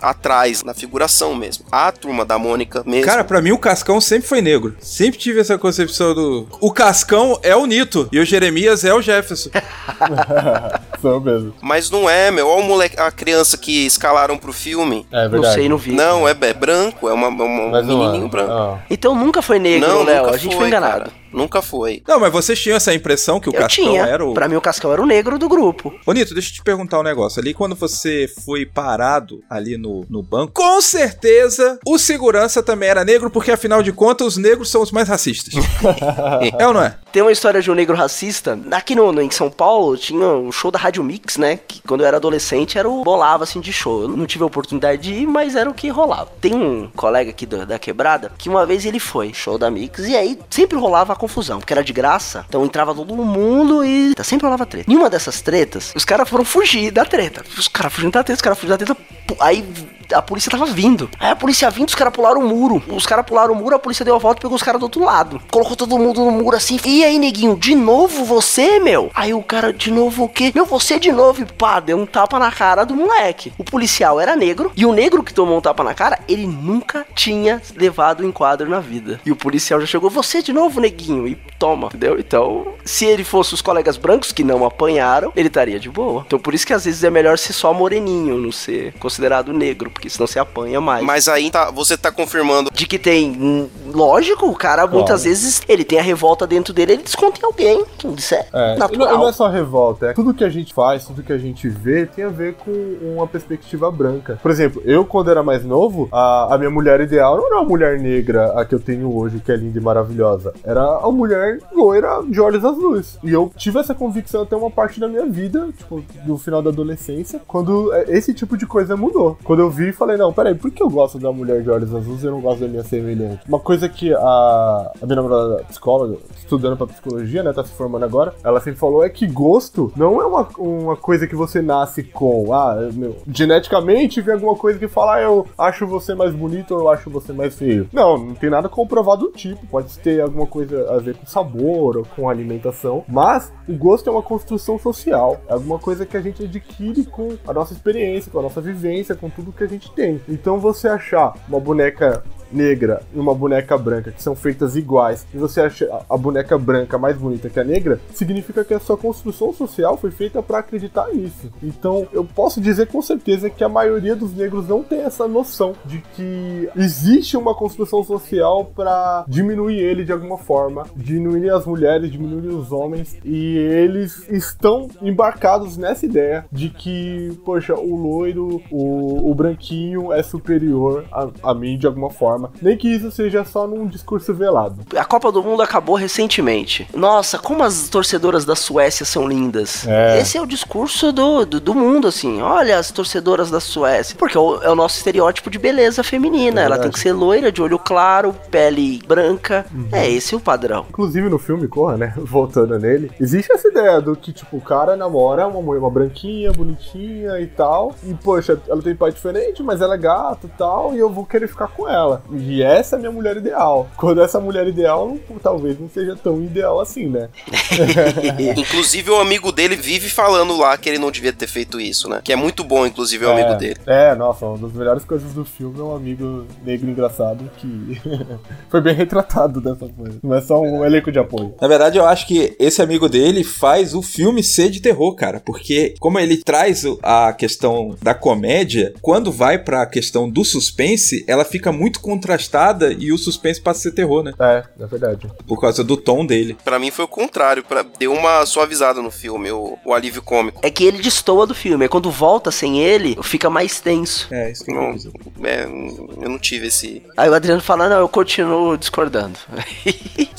[SPEAKER 4] atrás, na figuração mesmo. A Turma da Mônica mesmo...
[SPEAKER 1] Cara, pra mim o Cascão sempre foi negro. Sempre tive essa concepção do. O Cascão é o Nito e o Jeremias é o Jefferson. [LAUGHS]
[SPEAKER 3] Sou mesmo.
[SPEAKER 4] Mas não é, meu. Olha o moleque, a criança que escalaram pro filme.
[SPEAKER 3] É
[SPEAKER 2] Não
[SPEAKER 3] verdade.
[SPEAKER 2] sei, não vi.
[SPEAKER 4] Não, é, é branco, é uma, uma- um
[SPEAKER 3] Mas não é.
[SPEAKER 4] menininho branco.
[SPEAKER 3] Ah.
[SPEAKER 2] Então nunca foi negro,
[SPEAKER 4] não,
[SPEAKER 2] Léo.
[SPEAKER 4] nunca
[SPEAKER 2] A gente foi, enganado.
[SPEAKER 4] cara. Nunca foi.
[SPEAKER 1] Não, mas vocês tinham essa impressão que o
[SPEAKER 2] Eu
[SPEAKER 1] Cascão
[SPEAKER 2] tinha.
[SPEAKER 1] era o.
[SPEAKER 2] Pra mim, o Cascão era o negro do grupo.
[SPEAKER 1] Ô, Nito, deixa eu te perguntar um negócio. Ali, quando você foi parado ali no, no banco, com certeza o segurança também era negro, porque afinal de contas os negros são os mais racistas. [LAUGHS] é ou não é?
[SPEAKER 2] Tem uma história de um negro racista. Aqui no, no- em São Paulo tinha o show da Rádio Mix, né? Que quando eu era adolescente era o bolava assim de show. Eu não tive a oportunidade de ir, mas era o que rolava. Tem um colega aqui da, da quebrada que uma vez ele foi, show da Mix, e aí sempre rolava a confusão, porque era de graça. Então entrava todo mundo e tá, sempre rolava treta. Em uma dessas tretas, os caras foram fugir da treta. Os caras fugindo da treta, os caras fugindo da treta. Aí a polícia tava vindo. Aí a polícia vindo, os caras pularam o muro. Os caras pularam o muro, a polícia deu a volta e pegou os caras do outro lado. Colocou todo mundo no muro assim. E aí, neguinho, de novo você, meu? Aí o cara, de novo o quê? Meu, você de novo. E pá, deu um tapa na cara do moleque. O policial era negro. E o negro que tomou um tapa na cara, ele nunca tinha levado um enquadro na vida. E o policial já chegou, você de novo, neguinho. E toma, entendeu? Então, se ele fosse os colegas brancos que não apanharam, ele estaria de boa. Então por isso que às vezes é melhor ser só moreninho, não ser considerado negro, porque senão você apanha mais.
[SPEAKER 4] Mas aí tá, você tá confirmando.
[SPEAKER 2] De que tem. hum, Lógico, o cara muitas vezes ele tem a revolta dentro dele, ele desconta em alguém. Isso é,
[SPEAKER 3] É, e não,
[SPEAKER 2] natural.
[SPEAKER 3] não é só revolta, é tudo que a gente faz, tudo que a gente vê tem a ver com uma perspectiva branca. Por exemplo, eu quando era mais novo, a, a minha mulher ideal não era a mulher negra a que eu tenho hoje, que é linda e maravilhosa. Era a mulher loira de olhos azuis. E eu tive essa convicção até uma parte da minha vida, tipo, no final da adolescência, quando é, esse tipo de coisa mudou. Quando eu vi e falei, não, peraí, por que eu gosto da mulher de olhos azuis e eu não gosto da minha semelhante? Uma coisa que a, a minha namorada psicóloga, estudando pra psicologia, né, tá se formando agora, ela sempre falou é que gosto não é uma, uma coisa que você nasce com. Ah, meu, geneticamente vem alguma coisa que fala, ah, eu acho você mais bonito ou eu acho você mais feio. Não, não tem nada comprovado do tipo. Pode ter alguma coisa a ver com sabor ou com alimentação, mas o gosto é uma construção social. É alguma coisa que a gente adquire com a nossa experiência, com a nossa vivência, com tudo que a gente tem. Então você achar uma boneca negra e uma boneca branca que são feitas iguais e você acha a boneca branca mais bonita que a negra, significa que a sua construção social foi feita para acreditar nisso. Então, eu posso dizer com certeza que a maioria dos negros não tem essa noção de que existe uma construção social para diminuir ele de alguma forma, diminuir as mulheres, diminuir os homens e eles estão embarcados nessa ideia de que, poxa, o loiro, o, o branquinho é superior a, a mim de alguma forma. Nem que isso seja só num discurso velado.
[SPEAKER 2] A Copa do Mundo acabou recentemente. Nossa, como as torcedoras da Suécia são lindas.
[SPEAKER 3] É.
[SPEAKER 2] Esse é o discurso do, do, do mundo, assim. Olha as torcedoras da Suécia. Porque é o, é o nosso estereótipo de beleza feminina.
[SPEAKER 3] É
[SPEAKER 2] Ela tem que ser loira, de olho claro, pele branca. É esse o padrão.
[SPEAKER 3] Inclusive no filme Corra, né? [LAUGHS] Voltando nele, existe essa ideia do que, tipo, o cara namora uma mulher, uma branquinha, bonitinha e tal. E, poxa, ela tem pai diferente, mas ela é gata e tal, e eu vou querer ficar com ela. E essa é a minha mulher ideal. Quando essa mulher ideal, não- talvez não seja tão ideal assim, né? [LAUGHS]
[SPEAKER 4] Inclusive, o amigo dele vive falando lá que ele não devia ter feito isso, né? Que é muito bom, inclusive, o amigo
[SPEAKER 3] é,
[SPEAKER 4] dele.
[SPEAKER 3] É, nossa, uma das melhores coisas do filme é um amigo negro engraçado que [LAUGHS] foi bem retratado dessa coisa. Não é só um elenco de apoio.
[SPEAKER 1] Na verdade, eu acho que esse amigo dele faz o filme ser de terror, cara. Porque, como ele traz a questão da comédia, quando vai pra questão do suspense, ela fica muito contrastada e o suspense passa a ser terror, né?
[SPEAKER 3] É, é verdade.
[SPEAKER 1] Por causa do tom dele.
[SPEAKER 4] Pra mim foi o contrário, pra... deu uma suavizada no filme, o, o alívio cômico.
[SPEAKER 2] É que ele destoa do filme. Aí quando volta sem ele, fica mais tenso.
[SPEAKER 1] É, isso que eu
[SPEAKER 4] Não, é, eu não tive esse.
[SPEAKER 2] Aí o Adriano fala, não, eu continuo discordando. [LAUGHS]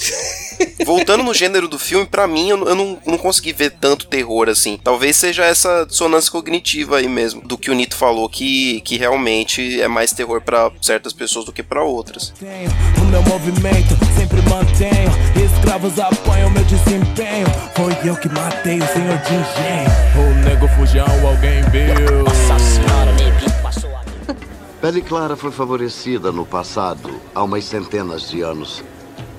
[SPEAKER 4] Voltando no gênero do filme, pra mim, eu, eu não, não consegui ver tanto terror assim. Talvez seja essa dissonância cognitiva aí mesmo, do que o Nito falou, que, que realmente é mais terror pra certas pessoas do que pra outras.
[SPEAKER 6] O meu movimento sempre mantenho. Escravos apoiam meu desempenho. Foi eu que matei o senhor de engenho. O nego fujão, alguém viu. Nossa senhora, neguinho passou a [LAUGHS]
[SPEAKER 7] Pele Clara foi favorecida no passado, há umas centenas de anos.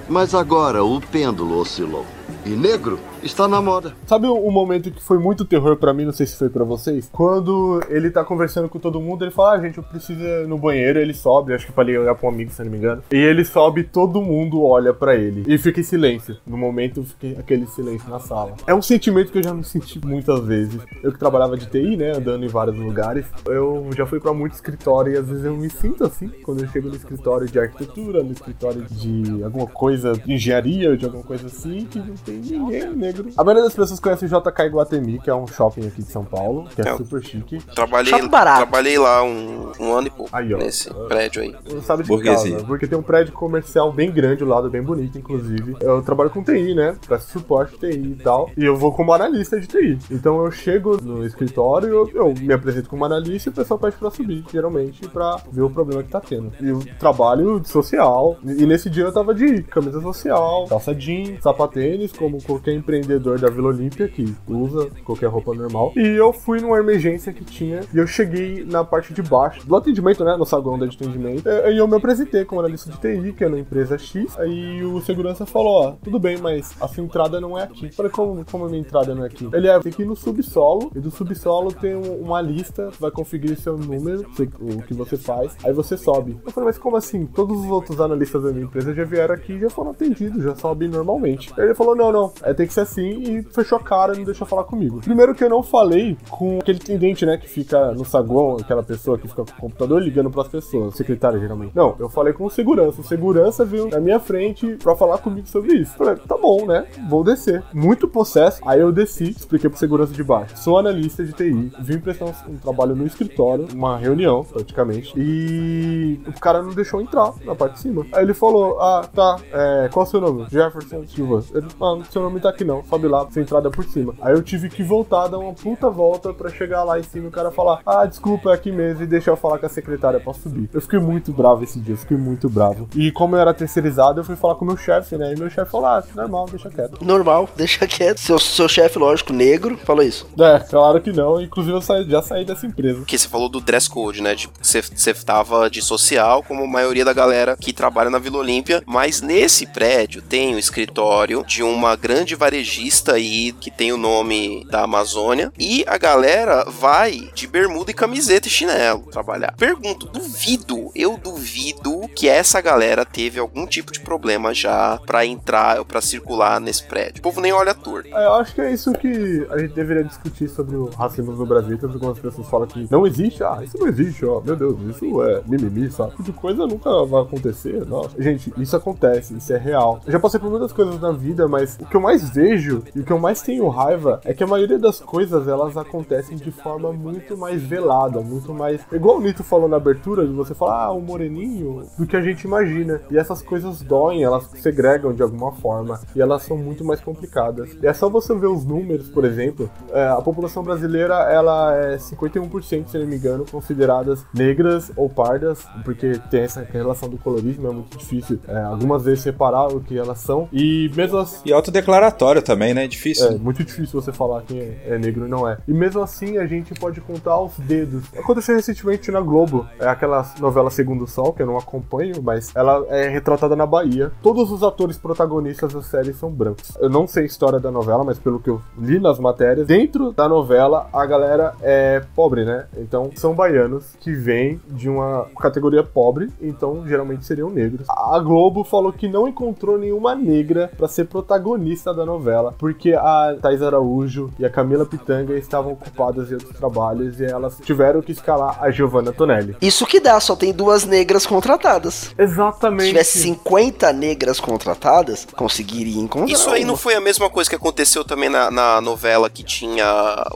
[SPEAKER 7] Mas agora o pêndulo oscilou. E negro está na moda.
[SPEAKER 3] Sabe o momento que foi muito terror pra mim, não sei se foi pra vocês? Quando ele tá conversando com todo mundo, ele fala, ah, gente, eu preciso ir no banheiro, ele sobe, acho que ele olhar pra um amigo, se não me engano. E ele sobe, todo mundo olha pra ele. E fica em silêncio. No momento, fica aquele silêncio na sala. É um sentimento que eu já me senti muitas vezes. Eu que trabalhava de TI, né, andando em vários lugares, eu já fui pra muito escritório e às vezes eu me sinto assim, quando eu chego no escritório de arquitetura, no escritório de alguma coisa, de engenharia, de alguma coisa assim, que não tem ninguém negro. A maioria das pessoas conhece o JK Iguatemi, que é um shopping aqui de São Paulo, que é,
[SPEAKER 4] É.
[SPEAKER 3] super chique.
[SPEAKER 4] Trabalhei,
[SPEAKER 2] Shopping barato.
[SPEAKER 4] trabalhei lá um, um ano e pouco
[SPEAKER 3] Aí, ó.
[SPEAKER 4] nesse prédio aí.
[SPEAKER 3] Não sabe de
[SPEAKER 1] Burguesia.
[SPEAKER 3] casa, porque tem um prédio comercial bem grande, o lado bem bonito, inclusive. Eu trabalho com TI, né? Presto suporte TI e tal. E eu vou como analista de TI. Então eu chego no escritório, eu, eu me apresento como analista e o pessoal pede pra subir, geralmente, pra ver o problema que tá tendo. E eu trabalho de social. E nesse dia eu tava de camisa social, calça jeans, sapatênis, como qualquer empreendedor da Vila Olímpia que usa qualquer roupa normal. E eu fui numa emergência que tinha e eu cheguei na parte de baixo do atendimento, né? No saguão de atendimento. E eu me apresentei como analista de TI, que é na empresa X. Aí o segurança falou: Ó, tudo bem, mas a sua entrada não é aqui. Eu falei, como, como a minha entrada não é aqui? Ele é, tem que ir no subsolo, e do subsolo tem um- uma lista, vai conferir seu número, o que você faz, aí você sobe. Eu falei, mas como assim? Todos os outros analistas da minha empresa já vieram aqui já foram atendidos, já sobem normalmente. Ele falou: não, não, é, tem que ser assim e fechou a cara e não deixou falar comigo. Primeiro que eu não falei com aquele atendente, né, que fica no saguão, aquela pessoa que fica com o computador ligando pras pessoas, secretária geralmente. Não, eu falei com o segurança. O segurança veio na minha frente pra falar comigo sobre isso. Falei, tá bom, né? Vou descer. Muito processo. Aí eu desci, expliquei pro segurança de baixo. Sou analista de TI, vim prestar um, um trabalho no escritório, uma reunião, praticamente. E o cara não deixou entrar na parte de cima. Aí ele falou: Ah, tá, é, qual é o seu nome? Jefferson Silva. Ele, ah, seu nome tá aqui não, sobe lá, sua entrada por cima. Aí eu tive que voltar, dar uma puta volta pra chegar lá em cima e o cara falar: Ah, desculpa, é aqui mesmo, e deixar eu falar com a secretária pra subir. Eu fiquei muito bravo esse dia, eu fiquei muito bravo. E como eu era terceirizado, eu fui falar com o meu chefe, né? E meu chefe falou: Ah, normal, deixa quieto.
[SPEAKER 2] Normal, [LAUGHS] deixa quieto. Seu, seu chefe, lógico, negro, falou isso.
[SPEAKER 3] É, claro que não. Inclusive eu saí- já saí dessa empresa.
[SPEAKER 4] Que você falou do dress code, né? Tipo, você, você tava de social, como a maioria da galera que trabalha na Vila Olímpia. Mas nesse prédio tem um escritório de uma grande varejista aí que tem o nome da Amazônia. E a galera vai de bermuda e camiseta e chinelo trabalhar. Pergunto, duvido, eu duvido que essa galera teve algum tipo de problema já pra entrar ou pra circular nesse prédio. O povo nem olha torto.
[SPEAKER 3] É, eu acho que é isso que a gente deveria discutir sobre o racismo no Brasil. Tanto algumas pessoas falam que não existe. Ah, isso não existe, ó. Meu Deus, isso é mimimi, sabe? Tipo de coisa nunca vai acontecer. Nossa. Gente, isso acontece, isso é real. Eu já passei por muitas coisas na vida, mas o que eu mais vejo e o que eu mais tenho raiva é que a maioria das coisas elas acontecem de forma muito mais velada, muito mais. Igual o Nito falou na abertura, de você falar, ah, um moreninho, do que a gente imagina. E essas coisas doem, elas segregam de alguma forma. E elas são muito mais complicadas. E é só você ver os números, por exemplo. é, a população brasileira, ela é 51%, se não me engano, consideradas negras ou pardas, porque tem essa relação do colorismo, é muito difícil é, algumas vezes separar o que elas são. E mesmo assim.
[SPEAKER 1] E autodeclaratório também, né? Difícil.
[SPEAKER 3] É muito difícil você falar quem é, é negro e não é. E mesmo assim a gente pode contar aos dedos. Aconteceu recentemente na Globo, é aquela novela Segundo Sol, que eu não acompanho, mas ela é retratada na Bahia. Todos os atores protagonistas da série são brancos. Eu não sei a história da novela, mas pelo que eu li nas matérias, dentro da novela a galera é pobre, né? Então são baianos que vêm de uma categoria pobre, então geralmente seriam negros. A Globo falou que não encontrou nenhuma negra pra ser protagonista da novela, porque a Thais Araújo e a Camila Pitanga estavam ocupadas em outros trabalhos e elas tiveram que escalar a Giovanna Tonelli.
[SPEAKER 2] Isso que dá, só tem duas negras contratadas.
[SPEAKER 3] Exatamente.
[SPEAKER 2] Se tivesse 50 negras contratadas, conseguiria encontrar.
[SPEAKER 4] Isso aí não
[SPEAKER 2] uma.
[SPEAKER 4] foi a mesma coisa que aconteceu também na, na novela que tinha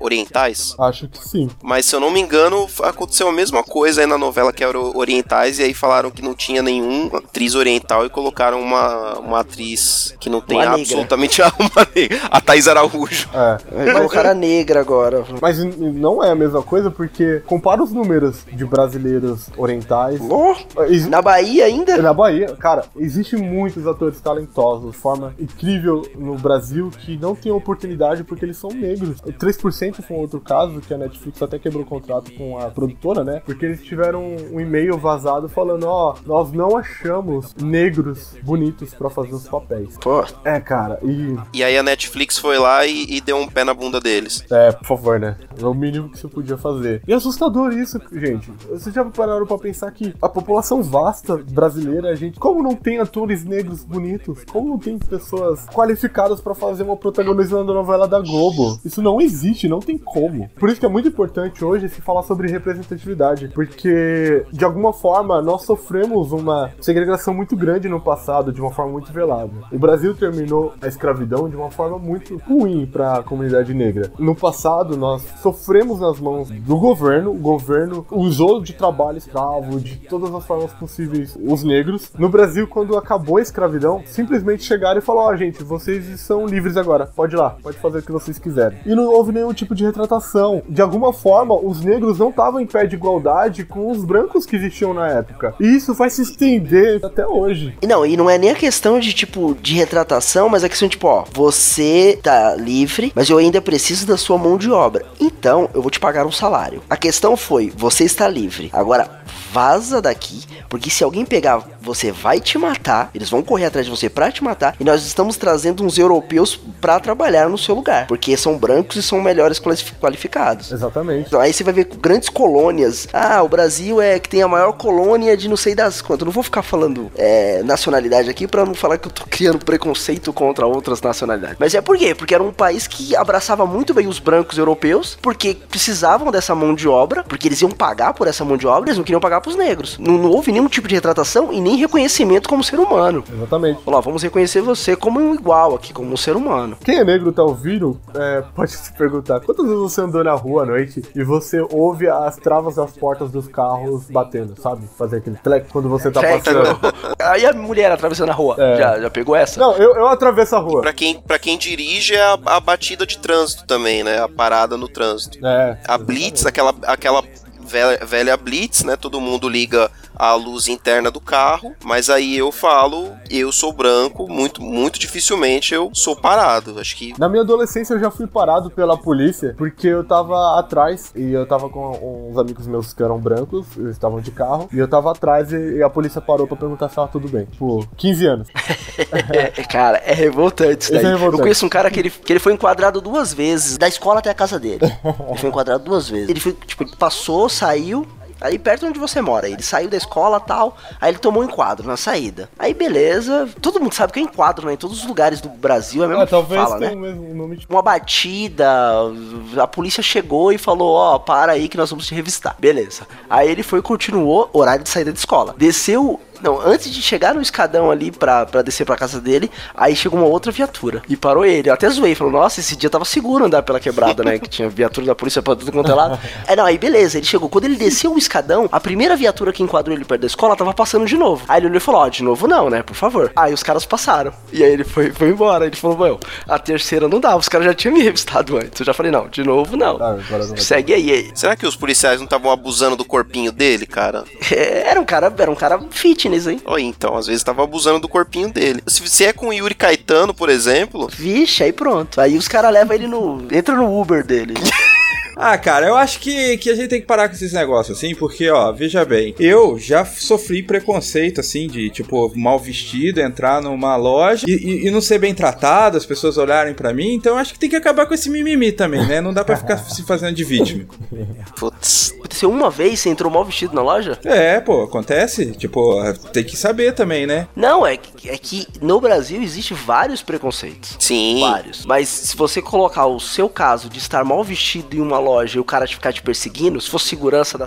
[SPEAKER 4] orientais?
[SPEAKER 3] Acho que sim.
[SPEAKER 4] Mas se eu não me engano, aconteceu a mesma coisa aí na novela que era orientais, e aí falaram que não tinha nenhuma atriz oriental e colocaram uma, uma atriz que não tem
[SPEAKER 2] Uma negra.
[SPEAKER 4] absolutamente [LAUGHS] uma negra. [LAUGHS] A Thais Araújo.
[SPEAKER 3] É.
[SPEAKER 2] Vai colocar a negra agora.
[SPEAKER 3] Mas não é a mesma coisa porque compara os números de brasileiros orientais.
[SPEAKER 2] Oh,
[SPEAKER 3] Ex-
[SPEAKER 2] na Bahia ainda?
[SPEAKER 3] Na Bahia, cara, existem muitos atores talentosos de forma incrível no Brasil que não têm oportunidade porque eles são negros. O 3% foi um outro caso que a Netflix até quebrou o contrato com a produtora, né? Porque eles tiveram um e-mail vazado falando: ó, nós não achamos negros bonitos pra fazer os papéis.
[SPEAKER 2] Pô,
[SPEAKER 3] É, cara, e.
[SPEAKER 4] E aí a Netflix foi lá e, e deu um pé na bunda deles.
[SPEAKER 3] É, por favor, né? É o mínimo que você podia fazer. E é assustador isso, gente. Vocês já pararam pra pensar que a população vasta brasileira, a gente, como não tem atores negros bonitos? Como não tem pessoas qualificadas pra fazer uma protagonista da novela da Globo? Isso não existe, não tem como. Por isso que é muito importante hoje se falar sobre representatividade, porque de alguma forma nós sofremos uma segregação muito grande no passado, de uma forma muito velada. O Brasil terminou a escravidão de uma forma muito ruim para a comunidade negra. No passado, nós sofremos nas mãos do governo, o governo usou de trabalho escravo, de todas as formas possíveis, os negros. No Brasil, quando acabou a escravidão, simplesmente chegaram e falaram: Ó, gente, vocês são livres agora, pode ir lá, pode fazer o que vocês quiserem. E não houve nenhum tipo de retratação. De alguma forma, os negros não estavam em pé de igualdade com os brancos que existiam na época. E isso vai se estender até hoje.
[SPEAKER 2] Não, e não é nem a questão de, tipo, de retratação, mas a questão, tipo, ó, você tá livre, mas eu ainda preciso da sua mão de obra. Então, eu vou te pagar um salário. A questão foi, você está livre. Agora, vaza daqui, porque se alguém pegar você vai te matar, eles vão correr atrás de você pra te matar, e nós estamos trazendo uns europeus pra trabalhar no seu lugar, porque são brancos e são melhores qualifi- qualificados.
[SPEAKER 3] Exatamente.
[SPEAKER 2] Então, aí você vai ver grandes colônias. Ah, o Brasil é que tem a maior colônia de não sei das quantas. Eu não vou ficar falando é, nacionalidade aqui pra não falar que eu tô [LAUGHS] criando preconceito contra outras nacionalidades. Mas é por quê? Porque era um país que abraçava muito bem os brancos europeus, porque precisavam dessa mão de obra, porque eles iam pagar por essa mão de obra, eles não queriam pagar pros negros. Não, não houve nenhum tipo de retratação e nem reconhecimento como ser humano.
[SPEAKER 3] Exatamente.
[SPEAKER 2] Ó, vamos reconhecer você como um igual aqui, como um ser humano.
[SPEAKER 3] Quem é negro tá ouvindo, é, pode se perguntar, quantas vezes você andou na rua à noite e você ouve as travas das portas dos carros batendo, sabe? Fazer aquele tlec quando você tá
[SPEAKER 2] Certo.
[SPEAKER 3] passando. [LAUGHS]
[SPEAKER 2] Aí a mulher atravessando a rua.
[SPEAKER 3] É.
[SPEAKER 2] Já, já pegou essa?
[SPEAKER 3] Não, eu, eu atravesso a rua.
[SPEAKER 4] Pra quem, pra quem dirige é a, a batida de trânsito também, né? A parada no trânsito.
[SPEAKER 3] É.
[SPEAKER 4] A Blitz, aquela, aquela velha, velha Blitz, né? Todo mundo liga a luz interna do carro, mas aí eu falo, eu sou branco, muito, muito dificilmente eu sou parado. Acho que
[SPEAKER 3] Na minha adolescência eu já fui parado pela polícia porque eu tava atrás e eu tava com uns amigos meus que eram brancos, eles estavam de carro, e eu tava atrás e, e a polícia parou pra perguntar se tava tudo bem. Tipo, 15 anos.
[SPEAKER 2] É, [LAUGHS] cara, é revoltante isso
[SPEAKER 3] Esse
[SPEAKER 2] daí.
[SPEAKER 3] é revoltante.
[SPEAKER 2] Eu conheço um cara que ele, que ele foi enquadrado duas vezes, da escola até a casa dele. Ele foi enquadrado duas vezes. Ele foi, tipo, ele passou, saiu. Aí perto onde você mora, ele saiu da escola tal, aí ele tomou um enquadro na saída. Aí beleza, todo mundo sabe que é enquadro, né? Em todos os lugares do Brasil é mesmo que
[SPEAKER 3] talvez
[SPEAKER 2] fala,
[SPEAKER 3] tenha
[SPEAKER 2] né?
[SPEAKER 3] o mesmo nome tipo.
[SPEAKER 2] Uma batida, a polícia chegou e falou: Ó, para aí que nós vamos te revistar. Beleza. Aí ele foi e continuou horário de saída de escola. Desceu. Não, antes de chegar no escadão ali pra, pra descer pra casa dele, aí chegou uma outra viatura. E parou ele. Eu até zoei. Falou, nossa, esse dia tava seguro andar pela quebrada, né? Que tinha viatura da polícia pra tudo quanto é lado. [LAUGHS] É, não, aí beleza. Ele chegou. Quando ele desceu o escadão, a primeira viatura que enquadrou ele perto da escola tava passando de novo. Aí ele olhou e falou, ó, de novo não, né? Por favor. Aí os caras passaram. E aí ele foi, foi embora. Ele falou, meu, a terceira não dá. Os caras já tinham me revistado antes. Eu já falei, não, de novo não.
[SPEAKER 3] Ah, não
[SPEAKER 2] Segue aí. aí.
[SPEAKER 4] Será que os policiais não estavam abusando do corpinho dele, cara? [LAUGHS]
[SPEAKER 2] É, Era um cara, era um cara fitness, hein?
[SPEAKER 4] Ou então, às vezes estavam abusando do corpinho dele. Se, se é com o Yuri Caetano, por exemplo,
[SPEAKER 2] Vixe, aí pronto. Aí os caras levam ele no. Entra no Uber dele. [LAUGHS]
[SPEAKER 1] Ah, cara, eu acho que, que a gente tem que parar com esses negócios, assim, porque, ó, veja bem, eu já sofri preconceito, assim, de, tipo, mal vestido, entrar numa loja e, e- e não ser bem tratado, as pessoas olharem pra mim, então eu acho que tem que acabar com esse mimimi também, né? Não dá pra ficar se fazendo de vítima.
[SPEAKER 4] putz,
[SPEAKER 2] Aconteceu uma vez, você entrou mal vestido na loja?
[SPEAKER 1] É, pô, acontece, tipo, tem que saber também, né?
[SPEAKER 2] Não, é que, é que no Brasil existe vários preconceitos.
[SPEAKER 4] sim.
[SPEAKER 2] Vários. Mas se você colocar o seu caso de estar mal vestido em uma loja e o cara te ficar te perseguindo, se for segurança da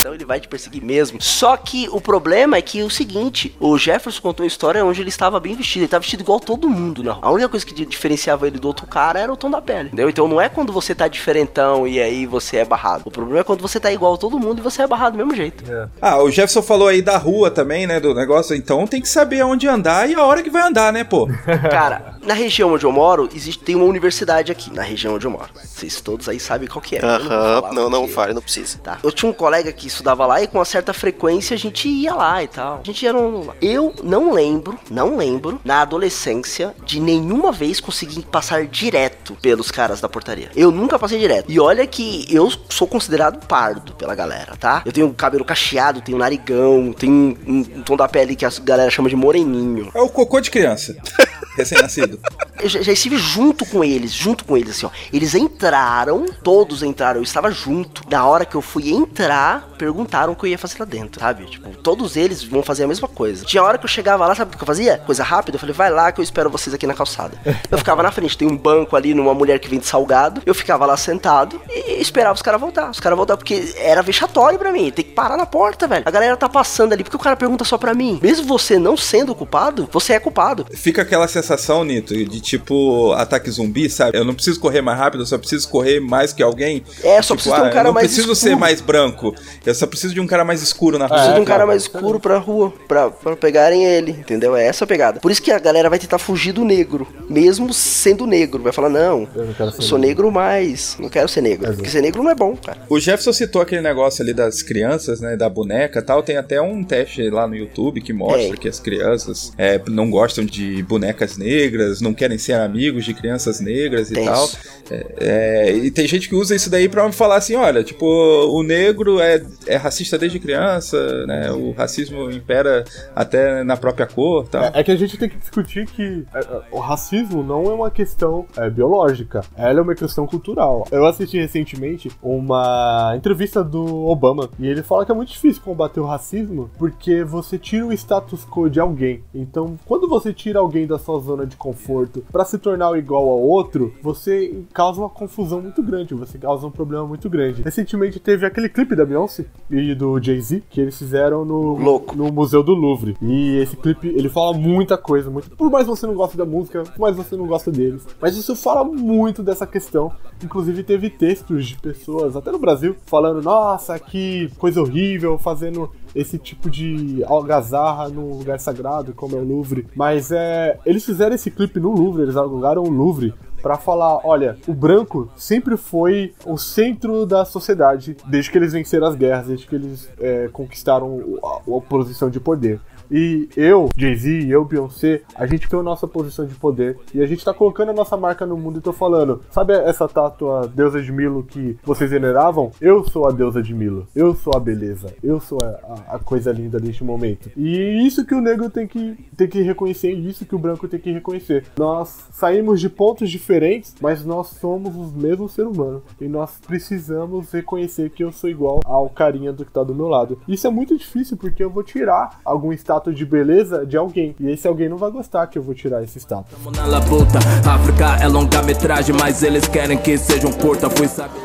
[SPEAKER 2] então ele vai te perseguir mesmo. Só que o problema é que é o seguinte, o Jefferson contou uma história onde ele estava bem vestido, ele estava vestido igual todo mundo, não. A única coisa que di- diferenciava ele do outro cara era o tom da pele, entendeu? Então não é quando você tá diferentão e aí você é barrado. O problema é quando você tá igual a todo mundo e você é barrado do mesmo jeito.
[SPEAKER 1] Ah, o Jefferson falou aí da rua também, né, do negócio, então tem que saber aonde andar e a hora que vai andar, né, pô? [LAUGHS]
[SPEAKER 2] Cara, na região onde eu moro, existe, tem uma universidade aqui, na região onde eu moro. Vocês todos aí sabem qual que é. não
[SPEAKER 4] Aham, não, não
[SPEAKER 2] porque-
[SPEAKER 4] fale, não precisa.
[SPEAKER 2] Tá. Eu tinha um colega que estudava lá e com uma certa frequência a gente ia lá e tal. A gente ia no... Eu não lembro, não lembro, na adolescência, de nenhuma vez conseguir passar direto pelos caras da portaria. Eu nunca passei direto. E olha que eu sou considerado pardo pela galera, tá? Eu tenho cabelo cacheado, tenho narigão, tenho um, um tom da pele que a galera chama de moreninho.
[SPEAKER 1] É o cocô de criança, [LAUGHS] recém-nascido.
[SPEAKER 2] Eu já, já estive junto com eles, junto com eles, assim, ó. Eles entraram, todos entraram, eu estava junto. Na hora que eu fui entrar, perguntaram o que eu ia fazer lá dentro, sabe? Tipo, todos eles vão fazer a mesma coisa. Tinha hora que eu chegava lá, sabe o que eu fazia? Coisa rápida, eu falei, vai lá que eu espero vocês aqui na calçada. Eu ficava na frente, tem um banco ali numa mulher que vende salgado. Eu ficava lá sentado e esperava os caras voltar. Os caras voltar, porque era vexatório pra mim. Tem que parar na porta, velho. A galera tá passando ali, porque o cara pergunta só pra mim. Mesmo você não sendo culpado, você é culpado.
[SPEAKER 1] Fica aquela sensação, Nito, de tipo ataque zumbi, sabe? Eu não preciso correr mais rápido, eu só preciso correr mais que alguém.
[SPEAKER 2] É, só
[SPEAKER 1] Tipo,
[SPEAKER 2] preciso ter um
[SPEAKER 1] ah,
[SPEAKER 2] cara
[SPEAKER 1] eu não
[SPEAKER 2] mais
[SPEAKER 1] preciso
[SPEAKER 2] escuro.
[SPEAKER 1] ser mais branco, eu só preciso de um cara mais escuro na rua.
[SPEAKER 2] Precisa de um cara mais escuro pra rua, pra, pra pegarem ele, entendeu? É essa a pegada. Por isso que a galera vai tentar fugir do negro, mesmo sendo negro. Vai falar, não,
[SPEAKER 3] Eu não quero ser
[SPEAKER 2] eu sou negro, mas não quero ser negro.
[SPEAKER 3] Exato.
[SPEAKER 2] Porque ser negro não é bom, cara.
[SPEAKER 1] O Jefferson citou aquele negócio ali das crianças, né? Da boneca e tal. Tem até um teste lá no YouTube que mostra
[SPEAKER 2] É.
[SPEAKER 1] que as crianças é, não gostam de bonecas negras, não querem ser amigos de crianças negras e
[SPEAKER 2] Tem
[SPEAKER 1] tal. É, é, e tem gente que usa isso daí pra falar assim: olha, tipo, o negro é é racista desde criança, né? O racismo impera até na própria cor, tá?
[SPEAKER 3] É, é que a gente tem que discutir que é, o racismo não é uma questão é, biológica, ela é uma questão cultural. Eu assisti recentemente uma entrevista do Obama e ele fala que é muito difícil combater o racismo porque você tira o status quo de alguém. Então, quando você tira alguém da sua zona de conforto para se tornar igual ao outro, você causa uma confusão muito grande, você causa um problema muito grande. Recentemente teve aquele clipe da Beyoncé e do Jay-Z que eles fizeram no,
[SPEAKER 2] Louco.
[SPEAKER 3] no Museu do Louvre. E esse clipe, ele fala muita coisa, muito. Por mais você não gosta da música, por mais você não gosta deles. Mas isso fala muito dessa questão. Inclusive teve textos de pessoas, até no Brasil, falando, nossa, que coisa horrível, fazendo esse tipo de algazarra num lugar sagrado como é o Louvre. Mas é, eles fizeram esse clipe no Louvre, eles alugaram o Louvre para falar, olha, o branco sempre foi o centro da sociedade desde que eles venceram as guerras, desde que eles é, conquistaram a, a posição de poder. E eu, Jay-Z, eu, Beyoncé, a gente tem a nossa posição de poder e a gente tá colocando a nossa marca no mundo e tô falando, sabe essa tátua deusa de Milo que vocês veneravam? Eu sou a deusa de Milo, eu sou a beleza, eu sou a, a coisa linda deste momento. E isso que o negro tem que, tem que reconhecer, e isso que o branco tem que reconhecer. Nós saímos de pontos diferentes, mas nós somos os mesmos seres humanos. E nós precisamos reconhecer que eu sou igual ao carinha do que tá do meu lado. Isso é muito difícil porque eu vou tirar algum status de beleza de alguém. E esse alguém não vai gostar que eu vou tirar esse status.
[SPEAKER 6] Na labuta, África é longa-metragem, mas eles querem que seja um curta. Fui saber.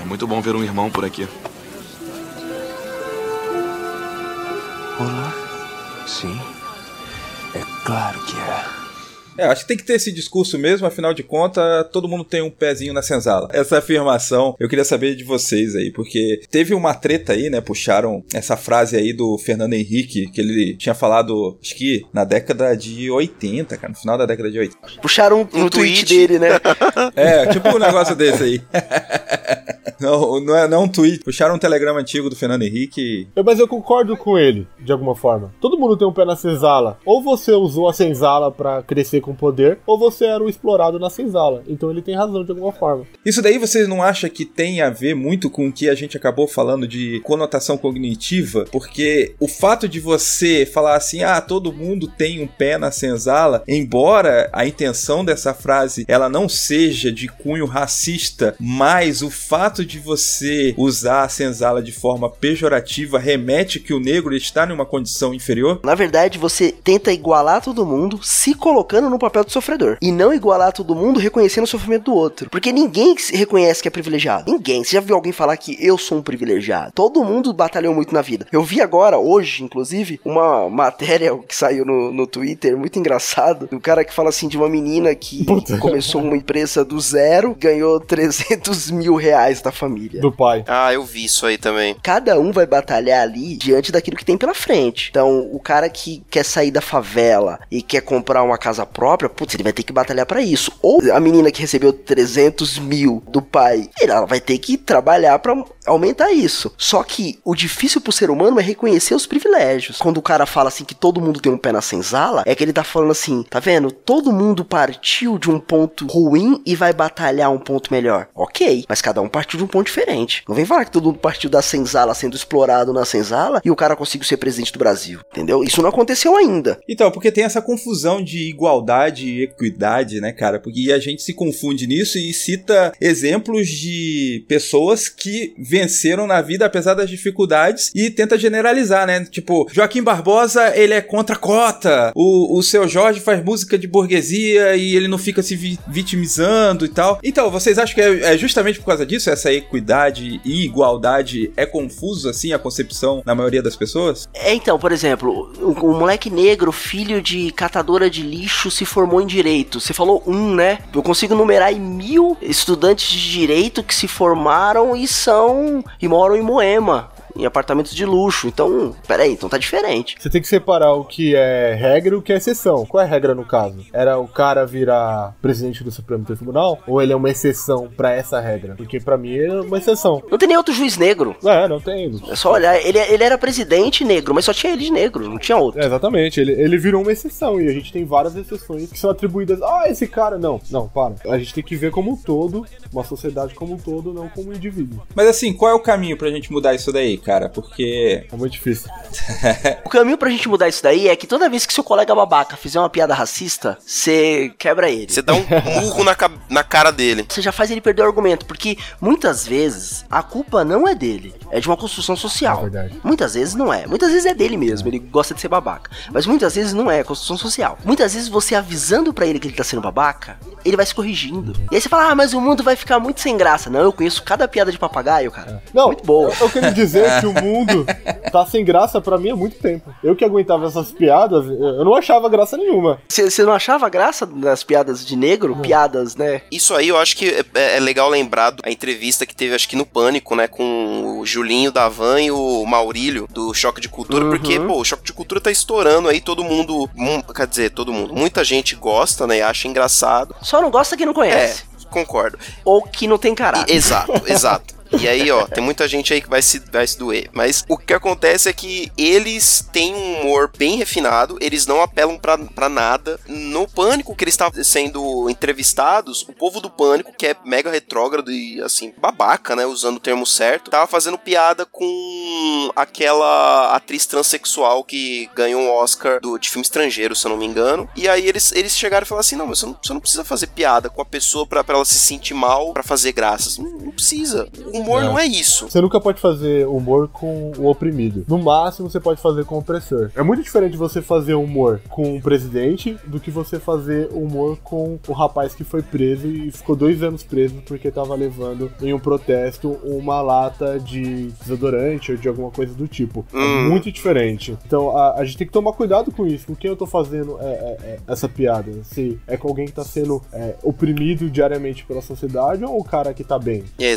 [SPEAKER 8] É muito bom ver um irmão por aqui.
[SPEAKER 6] Olá? Sim. É claro que é.
[SPEAKER 1] É, acho que tem que ter esse discurso mesmo, afinal de contas, todo mundo tem um pezinho na senzala. Essa afirmação, eu queria saber de vocês aí, porque teve uma treta aí, né? Puxaram essa frase aí do Fernando Henrique, que ele tinha falado, acho que na década de 80, cara, no final da década de 80.
[SPEAKER 2] Puxaram um,
[SPEAKER 4] Um
[SPEAKER 2] um tweet
[SPEAKER 4] tweet.
[SPEAKER 2] dele, né? [LAUGHS]
[SPEAKER 1] É, tipo um negócio desse aí. [LAUGHS] Não, não é não um tweet. Puxaram um telegrama antigo do Fernando Henrique.
[SPEAKER 3] Eu- Mas eu concordo com ele, de alguma forma. Todo mundo tem um pé na senzala. Ou você usou a senzala pra crescer com poder, ou você era o explorado na senzala. Então ele tem razão de alguma forma.
[SPEAKER 1] Isso daí vocês não acham que tem a ver muito com o que a gente acabou falando de conotação cognitiva? Porque o fato de você falar assim, ah, todo mundo tem um pé na senzala, embora a intenção dessa frase ela não seja de cunho racista, mas o fato de você usar a senzala de forma pejorativa remete que o negro está numa condição inferior?
[SPEAKER 2] Na verdade, você tenta igualar todo mundo se colocando no papel do sofredor. E não igualar todo mundo reconhecendo o sofrimento do outro. Porque ninguém se reconhece que é privilegiado. Ninguém. Você já viu alguém falar que eu sou um privilegiado? Todo mundo batalhou muito na vida. Eu vi agora, hoje, inclusive, uma matéria que saiu no, no Twitter, muito engraçado, do cara que fala assim de uma menina que começou uma empresa do zero, ganhou 300 mil reais da família.
[SPEAKER 3] Do pai.
[SPEAKER 4] Ah, eu vi isso aí também.
[SPEAKER 2] Cada um vai batalhar ali diante daquilo que tem pela frente. Então, o cara que quer sair da favela e quer comprar uma casa própria, putz, ele vai ter que batalhar pra isso. Ou a menina que recebeu 300 mil do pai, ela vai ter que trabalhar pra aumentar isso. Só que o difícil pro ser humano é reconhecer os privilégios. Quando o cara fala assim que todo mundo tem um pé na senzala, é que ele tá falando assim, tá vendo? Todo mundo partiu de um ponto ruim e vai batalhar um ponto melhor. Ok, mas cada um partiu de um ponto diferente. Não vem falar que todo mundo partiu da senzala sendo explorado na senzala e o cara conseguiu ser presidente do Brasil. Entendeu? Isso não aconteceu ainda.
[SPEAKER 1] Então, porque tem essa confusão de igualdade e equidade, né, cara? Porque a gente se confunde nisso e cita exemplos de pessoas que venceram na vida apesar das dificuldades e tenta generalizar, né? Tipo, Joaquim Barbosa, ele é contra a cota. O, o seu Jorge faz música de burguesia e ele não fica se vi- vitimizando e tal. Então, vocês acham que é, é justamente por causa disso essa equidade e igualdade é confuso assim a concepção na maioria das pessoas?
[SPEAKER 2] É, então, por exemplo, o, o moleque negro, filho de catadora de lixo, se formou em direito. Você falou um, né? Eu consigo numerar aí mil estudantes de direito que se formaram e são. e moram em Moema. Em apartamentos de luxo. Então, peraí, então tá diferente.
[SPEAKER 3] Você tem que separar o que é regra e o que é exceção. Qual é a regra no caso? Era o cara virar presidente do Supremo Tribunal? Ou ele é uma exceção pra essa regra? Porque pra mim é uma exceção.
[SPEAKER 2] Não tem nem outro juiz negro.
[SPEAKER 3] É, não tem.
[SPEAKER 2] É só olhar, ele, ele era presidente negro, mas só tinha ele de negro, não tinha outro.
[SPEAKER 3] É, exatamente, ele, ele virou uma exceção e a gente tem várias exceções que são atribuídas. Ah, esse cara. Não, não, para. A gente tem que ver como um todo, uma sociedade como um todo, não como um indivíduo.
[SPEAKER 1] Mas assim, qual é o caminho pra gente mudar isso daí, cara? Porque.
[SPEAKER 3] É muito difícil. [LAUGHS]
[SPEAKER 2] O caminho pra gente mudar isso daí é que toda vez que seu colega babaca fizer uma piada racista, você quebra ele.
[SPEAKER 4] Você dá um murro na, ca- na cara dele.
[SPEAKER 2] Você já faz ele perder o argumento, porque muitas vezes a culpa não é dele, é de uma construção social.
[SPEAKER 3] É verdade.
[SPEAKER 2] Muitas vezes não é. Muitas vezes é dele mesmo, ele gosta de ser babaca. Mas muitas vezes não é, é construção social. Muitas vezes você avisando pra ele que ele tá sendo babaca, ele vai se corrigindo. E aí você fala, ah, mas o mundo vai ficar muito sem graça. Não, eu conheço cada piada de papagaio, cara.
[SPEAKER 3] Não,
[SPEAKER 2] Muito boa.
[SPEAKER 3] Eu, eu queria dizer [LAUGHS] que o mundo tá sem graça pra mim há muito tempo. Eu que aguentava essas piadas, eu não achava graça nenhuma.
[SPEAKER 2] Você não achava graça das piadas de negro? Piadas, né?
[SPEAKER 4] Isso aí eu acho que é, é legal lembrar a entrevista que teve, acho que no Pânico, né, com o Julinho Davan e o Maurílio do Choque de Cultura,
[SPEAKER 2] Uhum.
[SPEAKER 4] porque, pô, o Choque de Cultura tá estourando aí, todo mundo, quer dizer, todo mundo, muita gente gosta, né, acha engraçado.
[SPEAKER 2] Só não gosta quem não
[SPEAKER 4] É,
[SPEAKER 2] conhece.
[SPEAKER 4] concordo.
[SPEAKER 2] Ou que não tem caráter.
[SPEAKER 4] E- exato, [LAUGHS] exato. E aí, ó, tem muita gente aí que vai se, vai se doer. Mas o que acontece é que eles têm um humor bem refinado, eles não apelam pra nada. No pânico que eles estavam sendo entrevistados, o povo do pânico, que é mega retrógrado e assim, babaca, né? Usando o termo certo, tava fazendo piada com aquela atriz transexual que ganhou um Oscar do, de filme estrangeiro, se eu não me engano. E aí eles, eles chegaram e falaram assim: não, você não, você não precisa fazer piada com a pessoa pra, ela se sentir mal, pra fazer graças. Não, não precisa. O humor
[SPEAKER 3] É.
[SPEAKER 4] não é isso.
[SPEAKER 3] Você nunca pode fazer humor com o oprimido. No máximo, você pode fazer com o opressor. É muito diferente você fazer humor com o presidente do que você fazer humor com o rapaz que foi preso e ficou dois anos preso porque tava levando em um protesto uma lata de desodorante ou de alguma coisa do tipo. É
[SPEAKER 4] Hum.
[SPEAKER 3] muito diferente. Então a, a gente tem que tomar cuidado com isso. Com quem eu tô fazendo é, é, é, essa piada? Se é com alguém que tá sendo é, oprimido diariamente pela sociedade ou o cara que tá bem?
[SPEAKER 4] É,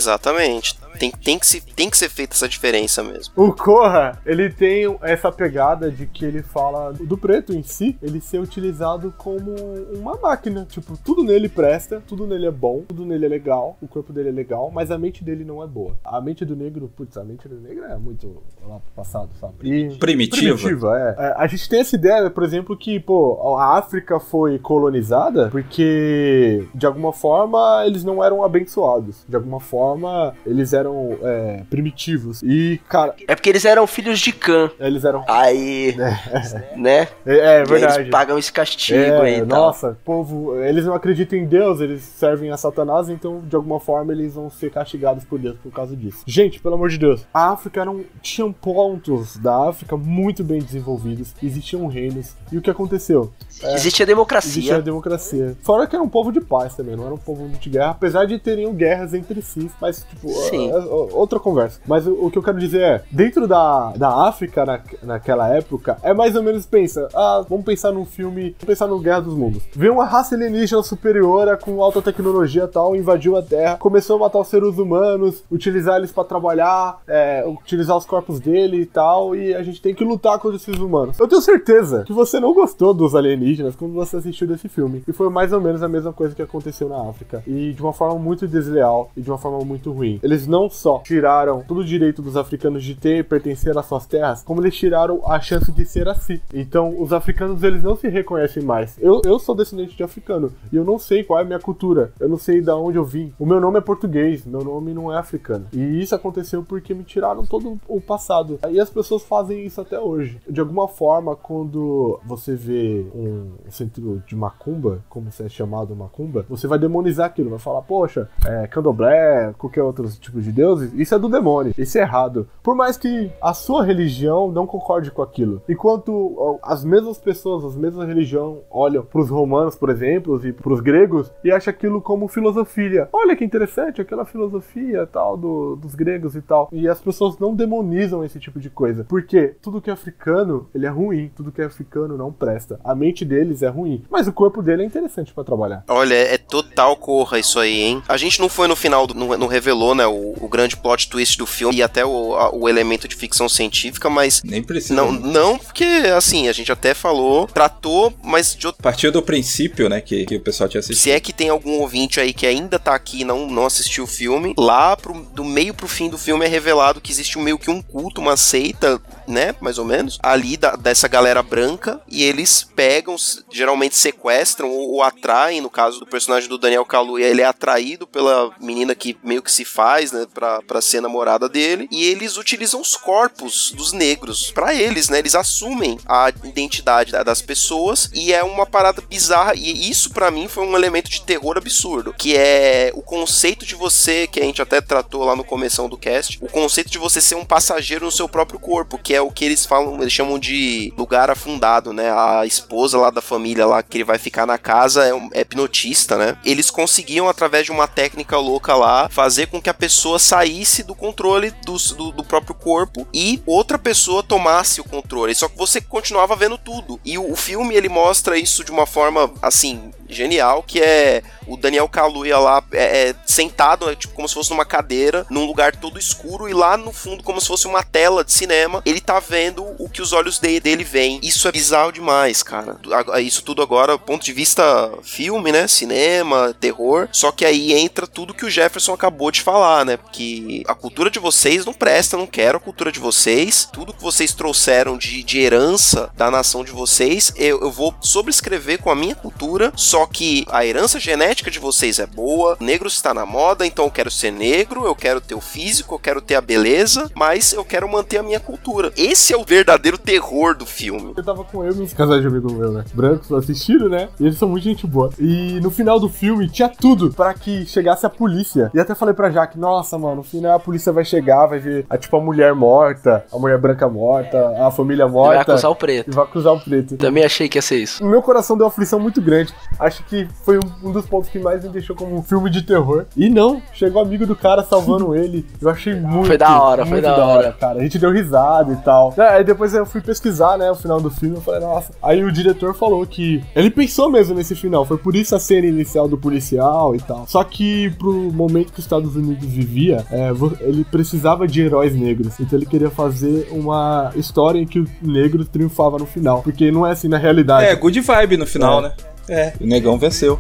[SPEAKER 4] exatamente. Tem, tem, que se, tem que ser feita essa diferença mesmo.
[SPEAKER 3] O Corra, ele tem essa pegada de que ele fala do preto em si, ele ser utilizado como uma máquina. Tipo, tudo nele presta, tudo nele é bom, tudo nele é legal, o corpo dele é legal, mas a mente dele não é boa. A mente do negro, putz, a mente do negro é muito lá pro passado, sabe? E-
[SPEAKER 1] Primitiva.
[SPEAKER 3] Primitiva, é. É, A gente tem essa ideia, por exemplo, que, pô, a África foi colonizada porque, de alguma forma, eles não eram abençoados. De alguma forma, eles eram é, primitivos. E, cara,
[SPEAKER 2] É porque eles eram filhos de Khan.
[SPEAKER 3] eles eram.
[SPEAKER 2] Aí, [LAUGHS] né?
[SPEAKER 3] É, é verdade.
[SPEAKER 2] eles pagam esse castigo
[SPEAKER 3] É,
[SPEAKER 2] aí
[SPEAKER 3] nossa, povo, eles não acreditam em Deus, eles servem a Satanás, então de alguma forma eles vão ser castigados por Deus por causa disso. Gente, pelo amor de Deus, a África eram, tinham pontos da África muito bem desenvolvidos, existiam reinos, e o que aconteceu?
[SPEAKER 2] Existia democracia.
[SPEAKER 3] Existia democracia. Fora que era um povo de paz também, não era um povo de guerra, apesar de teriam guerras entre si, mas, tipo,
[SPEAKER 2] Sim.
[SPEAKER 3] é- é outra conversa. Mas o, o que eu quero dizer é, dentro da, da África na, naquela época, é mais ou menos, pensa, ah, vamos pensar num filme, vamos pensar no Guerra dos Mundos. Veio uma raça alienígena superior, com alta tecnologia e tal, invadiu a Terra, começou a matar os seres humanos, utilizar eles pra trabalhar, é, utilizar os corpos dele e tal, e a gente tem que lutar contra esses humanos. Eu tenho certeza que você não gostou dos alienígenas quando você assistiu desse filme. E foi mais ou menos a mesma coisa que aconteceu na África. E de uma forma muito desleal e de uma forma muito ruim. Eles não só tiraram todo o direito dos africanos de ter e pertencer às suas terras, como eles tiraram a chance de ser assim. Então, os africanos, eles não se reconhecem mais. Eu, eu sou descendente de africano e eu não sei qual é a minha cultura. Eu não sei de onde eu vim. O meu nome é português, meu nome não é africano. E isso aconteceu porque me tiraram todo o passado. E as pessoas fazem isso até hoje. De alguma forma, quando você vê um centro de macumba, como é chamado macumba, você vai demonizar aquilo, vai falar, poxa, é, candomblé, qualquer outro tipo de deuses, isso é do demônio, isso é errado. Por mais que a sua religião não concorde com aquilo. Enquanto as mesmas pessoas, as mesmas religiões olham pros romanos, por exemplo, e pros gregos, e acham aquilo como filosofia. Olha que interessante, aquela filosofia tal do, dos gregos e tal. E as pessoas não demonizam esse tipo de coisa. Porque tudo que é africano, ele é ruim. Tudo que é africano não presta. A mente deles é ruim. Mas o corpo dele é interessante pra trabalhar.
[SPEAKER 4] Olha, é total corra isso aí, hein? A gente não foi no final, do- não, não revelou, né, o, o, grande plot twist do filme e até o, a- o elemento de ficção científica, mas
[SPEAKER 1] Nem precisa.
[SPEAKER 4] não, não, porque assim, a gente até falou, tratou, mas de outro
[SPEAKER 1] Partiu do princípio, né, que, que o pessoal tinha assistido.
[SPEAKER 4] se é que tem algum ouvinte aí que ainda tá aqui e não, não assistiu o filme, lá pro, do meio pro fim do filme é revelado que existe um, meio que um culto, uma seita, né, mais ou menos, ali da- dessa galera branca, e eles pegam, geralmente sequestram ou, ou atraem, no caso do personagem do Daniel Kaluuya, ele é atraído pela menina que meio que se faz, né, pra, pra ser namorada dele, e eles utilizam os corpos dos negros pra eles, né, eles assumem a identidade da- das pessoas, e é uma parada bizarra, e isso pra mim foi um elemento de terror absurdo, que é o conceito de você, que a gente até tratou lá no começo do cast, o conceito de você ser um passageiro no seu próprio corpo, que é o que eles falam, eles chamam de lugar afundado, né? A esposa lá da família lá que ele vai ficar na casa é, um, é hipnotista, né? Eles conseguiam através de uma técnica louca lá fazer com que a pessoa saísse do controle do, do, do próprio corpo e outra pessoa tomasse o controle. Só que você continuava vendo tudo. E o, o filme ele mostra isso de uma forma assim genial, que é o Daniel Kaluuya lá é, é, sentado, é, tipo, como se fosse numa cadeira, num lugar todo escuro, e lá no fundo, como se fosse uma tela de cinema, ele tá vendo o que os olhos de- dele veem. Isso é bizarro demais, cara. Isso tudo agora, ponto de vista filme, né? Cinema, terror. Só que aí entra tudo que o Jefferson acabou de falar, né? Porque a cultura de vocês não presta, não quero a cultura de vocês. Tudo que vocês trouxeram de, de herança da nação de vocês, eu, eu vou sobrescrever com a minha cultura. Só que a herança genética de vocês é boa, negro está na moda, então eu quero ser negro, eu quero ter o físico, eu quero ter a beleza, mas eu quero manter a minha cultura. Esse é o verdadeiro terror do filme.
[SPEAKER 3] Eu tava com eu e uns casais de amigo meu, né? Brancos assistindo, né? E eles são muito gente boa. E no final do filme tinha tudo pra que chegasse a polícia. E até falei pra Jaque, nossa, mano, no final a polícia vai chegar, vai ver a, tipo a mulher morta, a mulher branca morta, a família morta.
[SPEAKER 2] vai acusar o
[SPEAKER 3] E
[SPEAKER 2] preto.
[SPEAKER 3] vai acusar o preto.
[SPEAKER 2] Também achei que ia ser isso.
[SPEAKER 3] Meu coração deu uma aflição muito grande. Acho que foi um, um dos pontos que mais me deixou como um filme de terror. E não, chegou o amigo do cara salvando [LAUGHS] ele. Eu achei muito.
[SPEAKER 2] Foi da hora, foi
[SPEAKER 3] muito
[SPEAKER 2] da hora.
[SPEAKER 3] cara. A gente deu risada e tal. É, Aí depois eu fui pesquisar, né, o final do filme. Eu falei, nossa. Aí o diretor falou que ele pensou mesmo nesse final. Foi por isso a cena inicial do policial e tal. Só que pro momento que os Estados Unidos vivia, é, ele precisava de heróis negros. Então ele queria fazer uma história em que o negro triunfava no final. Porque não é assim na realidade.
[SPEAKER 1] É, good vibe no final,
[SPEAKER 3] É.
[SPEAKER 1] né? É, o negão venceu.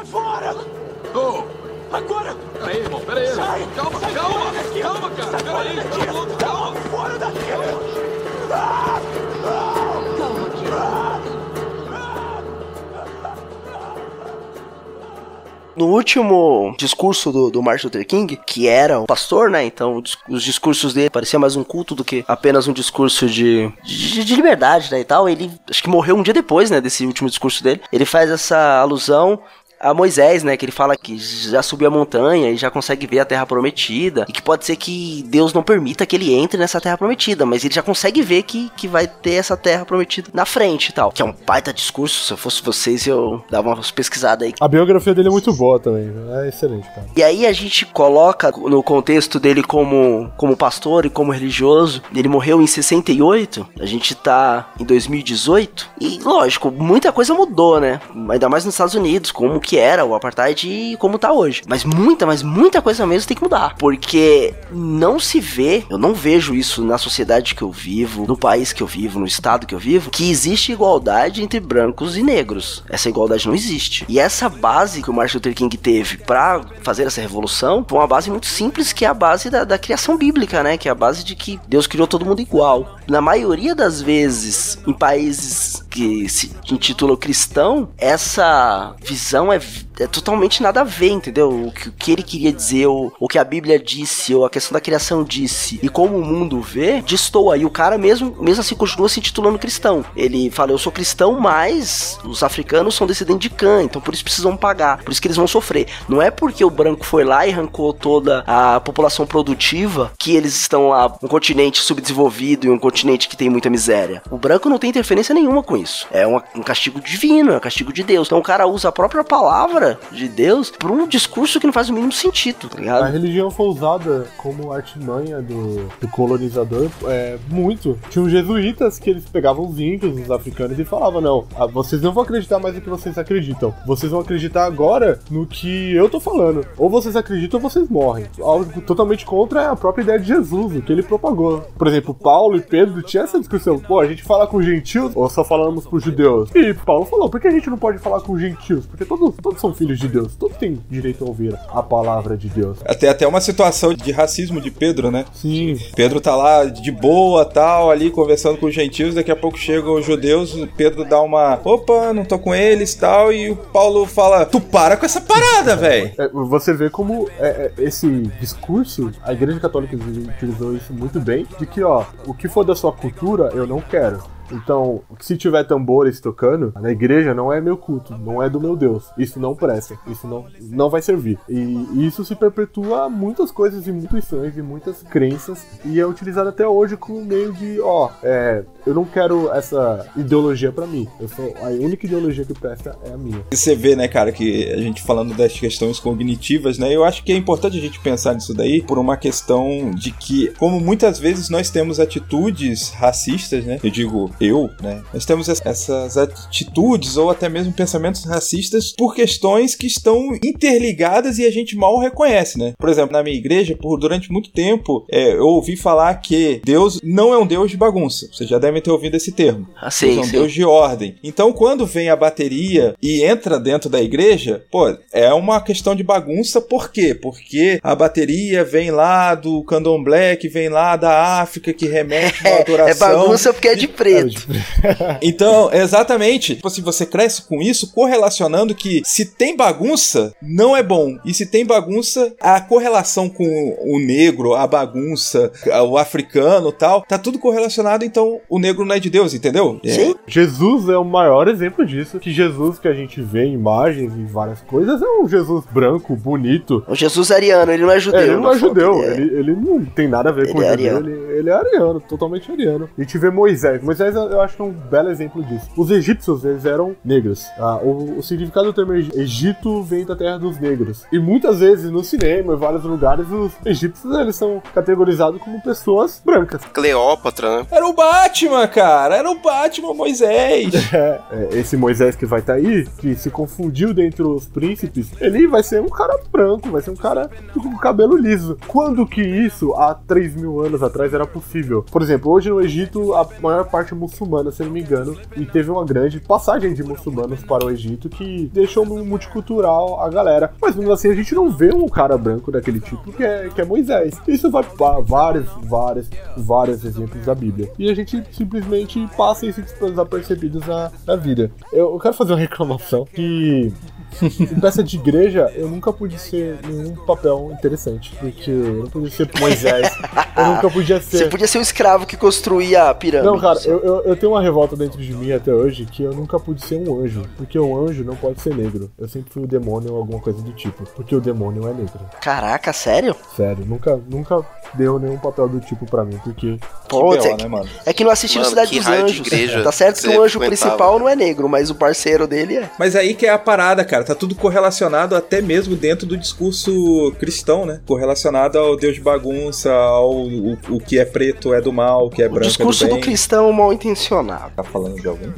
[SPEAKER 8] Sai fora! Ô! Agora! Peraí, irmão, peraí.
[SPEAKER 10] Sai!
[SPEAKER 8] Calma,
[SPEAKER 10] Sai
[SPEAKER 8] calma!
[SPEAKER 10] fora daqui!
[SPEAKER 8] Calma, cara!
[SPEAKER 10] Sai fora
[SPEAKER 8] Peraí,
[SPEAKER 10] daqui!
[SPEAKER 8] tá louco, calma!
[SPEAKER 10] Fora daqui! Calma, aqui.
[SPEAKER 2] No último discurso do, do Martin Luther King, que era um pastor, né? Então o os discursos dele parecia mais um culto do que apenas um discurso de, de, de liberdade, né? E tal. Ele acho que morreu um dia depois, né? Desse último discurso dele. Ele faz essa alusão a Moisés, né, que ele fala que já subiu a montanha e já consegue ver a terra prometida, e que pode ser que Deus não permita que ele entre nessa terra prometida, mas ele já consegue ver que, que vai ter essa terra prometida na frente e tal. Que é um baita discurso, se eu fosse vocês eu dava umas pesquisadas aí.
[SPEAKER 3] A biografia dele é muito boa também. É excelente, cara.
[SPEAKER 2] E aí a gente coloca no contexto dele como, como pastor e como religioso. Ele morreu em 68, a gente tá em 2018. E lógico, muita coisa mudou, né? Ainda mais nos Estados Unidos, como que era o apartheid e como tá hoje. Mas muita, mas muita coisa mesmo tem que mudar. Porque não se vê, eu não vejo isso na sociedade que eu vivo, no país que eu vivo, no estado que eu vivo, que existe igualdade entre brancos e negros. Essa igualdade não existe. E essa base que o Martin Luther King teve pra fazer essa revolução foi uma base muito simples, que é a base da, da criação bíblica, né? Que é a base de que Deus criou todo mundo igual. Na maioria das vezes, em países que se intitulam cristão, essa visão é I've é totalmente nada a ver, entendeu? O que, o que ele queria dizer, o, o que a Bíblia disse, ou a questão da criação disse, e como o mundo vê, destoa. E o cara mesmo, mesmo assim continua se titulando cristão. Ele fala, eu sou cristão, mas os africanos são descendentes de Cã, então por isso precisam pagar, por isso que eles vão sofrer. Não é porque o branco foi lá e arrancou toda a população produtiva que eles estão lá, um continente subdesenvolvido e um continente que tem muita miséria. O branco não tem interferência nenhuma com isso. É uma- um castigo divino, é um castigo de Deus. Então o cara usa a própria palavra de Deus por um discurso que não faz o mínimo sentido, tá
[SPEAKER 3] A
[SPEAKER 2] ligado?
[SPEAKER 3] religião foi usada como artimanha do, do colonizador é, muito. Tinha os jesuítas que eles pegavam os índios, os africanos, e falavam: não, ah, vocês não vão acreditar mais no que vocês acreditam. Vocês vão acreditar agora no que eu tô falando. Ou vocês acreditam ou vocês morrem. Algo totalmente contra a própria ideia de Jesus, o que ele propagou. Por exemplo, Paulo e Pedro tinham essa discussão: pô, a gente fala com os gentios ou só falamos com os judeus? E Paulo falou: por que a gente não pode falar com os gentios? Porque todos, todos são filhos de Deus, todos têm direito a ouvir a palavra de Deus.
[SPEAKER 1] Até até uma situação de racismo de Pedro, né?
[SPEAKER 3] Sim.
[SPEAKER 1] Pedro tá lá de boa, tal, ali conversando com os gentios, daqui a pouco chegam os judeus, Pedro dá uma, opa, não tô com eles, tal, e o Paulo fala, tu para com essa parada, velho.
[SPEAKER 3] É, você vê como é, é, esse discurso, a Igreja Católica utilizou isso muito bem, de que, ó, o que for da sua cultura, eu não quero. Então, se tiver tambores tocando, na igreja não é meu culto, não é do meu Deus. Isso não presta, isso não, não vai servir. E isso se perpetua muitas coisas e e muitas crenças, e é utilizado até hoje como meio de, ó, é, eu não quero essa ideologia pra mim. Eu sou, a única ideologia que presta é a minha.
[SPEAKER 1] Você vê, né, cara, que a gente falando das questões cognitivas, né, eu acho que é importante a gente pensar nisso daí por uma questão de que, como muitas vezes nós temos atitudes racistas, né, eu digo eu, né, nós temos es- essas atitudes ou até mesmo pensamentos racistas por questões que estão interligadas e a gente mal reconhece, né. Por exemplo, na minha igreja, por durante muito tempo, é, eu ouvi falar que Deus não é um Deus de bagunça. Vocês já devem ter ouvido esse termo.
[SPEAKER 2] Ah, sim,
[SPEAKER 1] Deus é um
[SPEAKER 2] sim.
[SPEAKER 1] Deus de ordem. Então, quando vem a bateria e entra dentro da igreja, pô, é uma questão de bagunça, por quê? Porque a bateria vem lá do candomblé, que vem lá da África, que remete [LAUGHS] à
[SPEAKER 2] É,
[SPEAKER 1] adoração.
[SPEAKER 2] é bagunça porque é de preto. [LAUGHS]
[SPEAKER 1] Então, exatamente. Tipo assim, você cresce com isso, correlacionando que se tem bagunça, não é bom. E se tem bagunça, a correlação com o negro, a bagunça, o africano tal, tá tudo correlacionado, então o negro não é de Deus, entendeu?
[SPEAKER 2] Sim.
[SPEAKER 3] Jesus é o maior exemplo disso. Que Jesus que a gente vê em imagens e várias coisas é um Jesus branco, bonito.
[SPEAKER 2] O Jesus ariano, ele não é judeu.
[SPEAKER 3] É, ele não é
[SPEAKER 2] foto,
[SPEAKER 3] judeu,
[SPEAKER 2] ele é-
[SPEAKER 3] ele, ele não tem nada a ver
[SPEAKER 2] Ele
[SPEAKER 3] com
[SPEAKER 2] é
[SPEAKER 3] judeu, ele, ele é ariano, totalmente ariano. A gente vê Moisés, Moisés eu eu acho que é um belo exemplo disso. Os egípcios, eles eram negros. Ah, o, o significado do termo Eg- Egito vem da terra dos negros. E muitas vezes no cinema, em vários lugares, os egípcios, eles são categorizados como pessoas brancas.
[SPEAKER 4] Cleópatra, né?
[SPEAKER 1] Era o Batman, cara. Era o Batman Moisés. [LAUGHS]
[SPEAKER 3] É, é, esse Moisés que vai estar aí, que se confundiu dentre os príncipes, ele vai ser um cara branco, vai ser um cara com cabelo liso. Quando que isso, há 3 mil anos atrás, era possível? Por exemplo, hoje no Egito, a maior parte muçulmana, se não me engano, e teve uma grande passagem de muçulmanos para o Egito que deixou multicultural a galera. Mas mesmo assim, a gente não vê um cara branco daquele tipo que é, que é Moisés. Isso vai para vários, vários, vários exemplos da Bíblia. E a gente simplesmente passa isso desapercebidos na, na vida. Eu, eu quero fazer uma reclamação que em peça de igreja eu nunca pude ser nenhum papel interessante. Porque eu não podia ser Moisés, eu nunca podia
[SPEAKER 2] Você
[SPEAKER 3] ser.
[SPEAKER 2] podia ser um escravo que construía a pirâmide.
[SPEAKER 3] Não, cara, eu, eu, eu tenho uma revolta dentro de mim até hoje que eu nunca pude ser um anjo. Porque um anjo não pode ser negro. Eu sempre fui o demônio ou alguma coisa do tipo. Porque o demônio é negro.
[SPEAKER 2] Caraca, sério?
[SPEAKER 3] Sério, nunca, nunca deu nenhum papel do tipo pra mim. Porque.
[SPEAKER 2] Pô,
[SPEAKER 1] B.O.,
[SPEAKER 2] é,
[SPEAKER 1] né, mano?
[SPEAKER 2] é que não assistiram
[SPEAKER 4] Mano,
[SPEAKER 2] Cidade
[SPEAKER 4] que
[SPEAKER 2] dos Anjos.
[SPEAKER 4] igreja
[SPEAKER 2] Tá certo que
[SPEAKER 4] você
[SPEAKER 2] o anjo principal não é negro, mas o parceiro dele é.
[SPEAKER 1] Mas aí que é a parada, cara. Tá tudo correlacionado até mesmo dentro do discurso cristão, né? Correlacionado ao Deus de bagunça, ao o, o que é preto é do mal, o que é
[SPEAKER 2] O
[SPEAKER 1] branco
[SPEAKER 2] discurso
[SPEAKER 1] é do
[SPEAKER 2] do cristão mal intencionado.
[SPEAKER 1] Tá falando de alguém?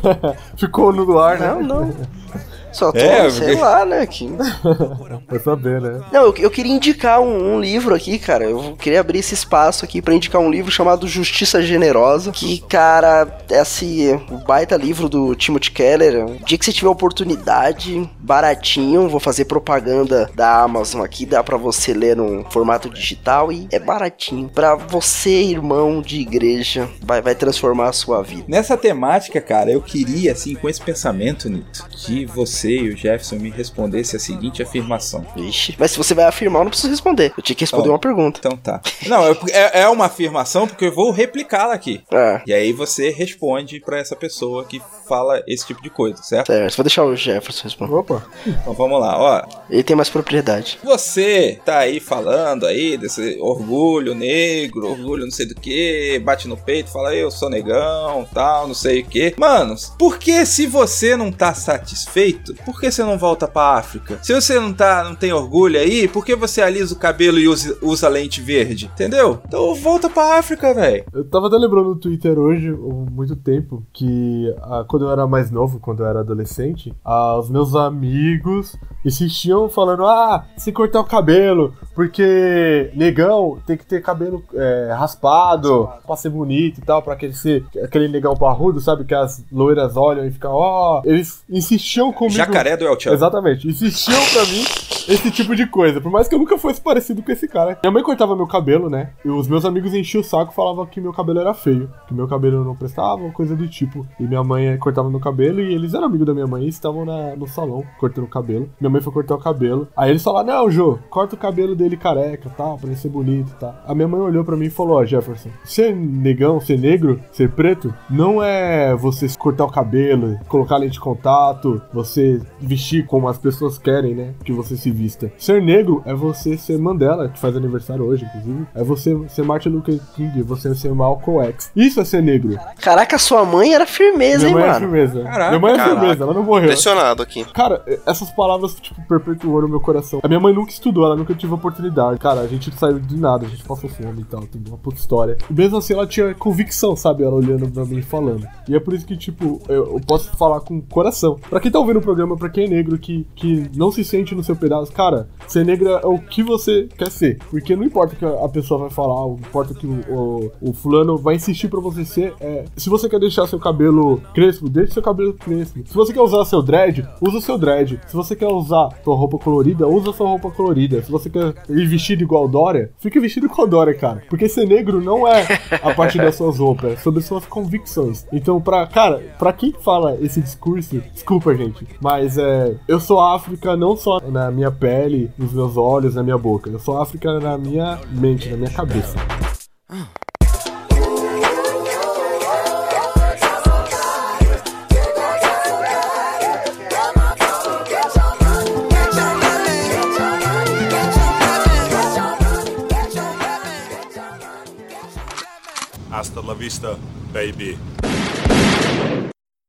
[SPEAKER 1] [LAUGHS]
[SPEAKER 3] Ficou no ar, né?
[SPEAKER 2] Não, não. [LAUGHS] Só tô,
[SPEAKER 1] É,
[SPEAKER 2] sei
[SPEAKER 1] porque-
[SPEAKER 2] lá, né? Que... [LAUGHS]
[SPEAKER 3] Pra saber, né?
[SPEAKER 2] Não, eu, eu queria indicar um, um livro aqui, cara. Eu queria abrir esse espaço aqui pra indicar um livro chamado Justiça Generosa. Que, cara, é assim, o baita livro do Timothy Keller. Um dia que você tiver oportunidade, baratinho, vou fazer propaganda da Amazon aqui, dá pra você ler num formato digital e é baratinho. Pra você, irmão de igreja, vai, vai transformar a sua vida.
[SPEAKER 1] Nessa temática, cara, eu queria, assim, com esse pensamento, Nito, que você você e o Jefferson me respondessem a seguinte afirmação.
[SPEAKER 2] Ixi, mas se você vai afirmar, eu não preciso responder. Eu tinha que responder
[SPEAKER 1] Ó,
[SPEAKER 2] uma pergunta.
[SPEAKER 1] Então tá. Não, é, é- é uma afirmação porque eu vou replicá-la aqui.
[SPEAKER 2] É.
[SPEAKER 1] E aí você responde pra essa pessoa que fala esse tipo de coisa, certo?
[SPEAKER 2] Certo, vou deixar o Jefferson responder.
[SPEAKER 3] Opa.
[SPEAKER 1] Então vamos lá, ó.
[SPEAKER 2] Ele tem mais propriedade.
[SPEAKER 1] Você tá aí falando aí desse orgulho negro, orgulho não sei do que, bate no peito, fala eu sou negão, tal, não sei o que. Manos, por que se você não tá satisfeito, por que você não volta pra África? Se você não tá, não tem orgulho aí, por que você alisa o cabelo e usa, usa lente verde? Entendeu? Então volta pra África, velho.
[SPEAKER 3] Eu tava até lembrando no Twitter hoje, há muito tempo, que ah, quando eu era mais novo, quando eu era adolescente, ah, os meus amigos insistiam falando: ah, se cortar o cabelo, porque negão tem que ter cabelo é, raspado pra ser bonito e tal, pra aquele, ser, aquele negão parrudo, sabe? Que as loiras olham e ficam, ó. Eles insistiam comigo.
[SPEAKER 1] Jacaré do El Chan.
[SPEAKER 3] Exatamente. Insistiam pra mim esse tipo de coisa. Por mais que eu nunca fosse parecido com esse cara. Minha mãe cortava meu cabelo, né? E os meus amigos enchiam o saco falavam que meu cabelo era feio. Que meu cabelo não prestava, coisa do tipo. E minha mãe eh, cortava meu cabelo e eles eram amigos da minha mãe e estavam na- no salão cortando o cabelo. Minha mãe foi cortar o cabelo. Aí eles falaram: Não, Jô, corta o cabelo dele careca, tal, pra ele ser bonito tal. A minha mãe olhou pra mim e falou: Ó, Jefferson, ser negão, ser negro, ser preto, não é você cortar o cabelo, colocar lente de contato, você vestir como as pessoas querem, né? Que você se vista. Ser negro é você ser Mandela, que faz aniversário hoje, inclusive. É você ser Martin Luther King, você ser Malcolm X. Isso é ser negro.
[SPEAKER 2] Caraca, sua mãe era firmeza,
[SPEAKER 3] Minha
[SPEAKER 2] hein,
[SPEAKER 3] mãe é
[SPEAKER 2] mano?
[SPEAKER 3] firmeza.
[SPEAKER 1] Caraca,
[SPEAKER 3] Minha mãe é
[SPEAKER 4] caraca.
[SPEAKER 3] firmeza, ela não morreu.
[SPEAKER 4] Impressionado aqui.
[SPEAKER 3] Cara, essas palavras, tipo, perpetuou no meu coração. A minha mãe nunca estudou, ela nunca tive oportunidade. Cara, a gente saiu de nada, a gente passou fome e tal, tem uma puta história. E mesmo assim, ela tinha convicção, sabe? Ela olhando pra mim e falando. E é por isso que, tipo, eu, eu posso falar com coração. Pra quem tá ouvindo o programa, pra quem é negro, que, que não se sente no seu pedaço, cara, ser negro é o que você quer ser. Porque não importa o que a pessoa vai falar, não importa o que o, o, o fulano vai insistir pra você ser. É, se você quer deixar seu cabelo crespo, deixe seu cabelo crespo. Se você quer usar seu dread, usa seu dread. Se você quer usar sua roupa colorida, usa sua roupa colorida. Se você quer ir vestido igual Dória, fique vestido igual Dória, cara. Porque ser negro não é a partir das suas roupas, é sobre suas convicções. Então, pra, cara, pra quem fala esse discurso, desculpa, gente, mas é. Eu sou África não só na minha pele, nos meus olhos, na minha boca. Eu sou África na minha mente, na minha cabeça.
[SPEAKER 5] Hasta la vista, baby.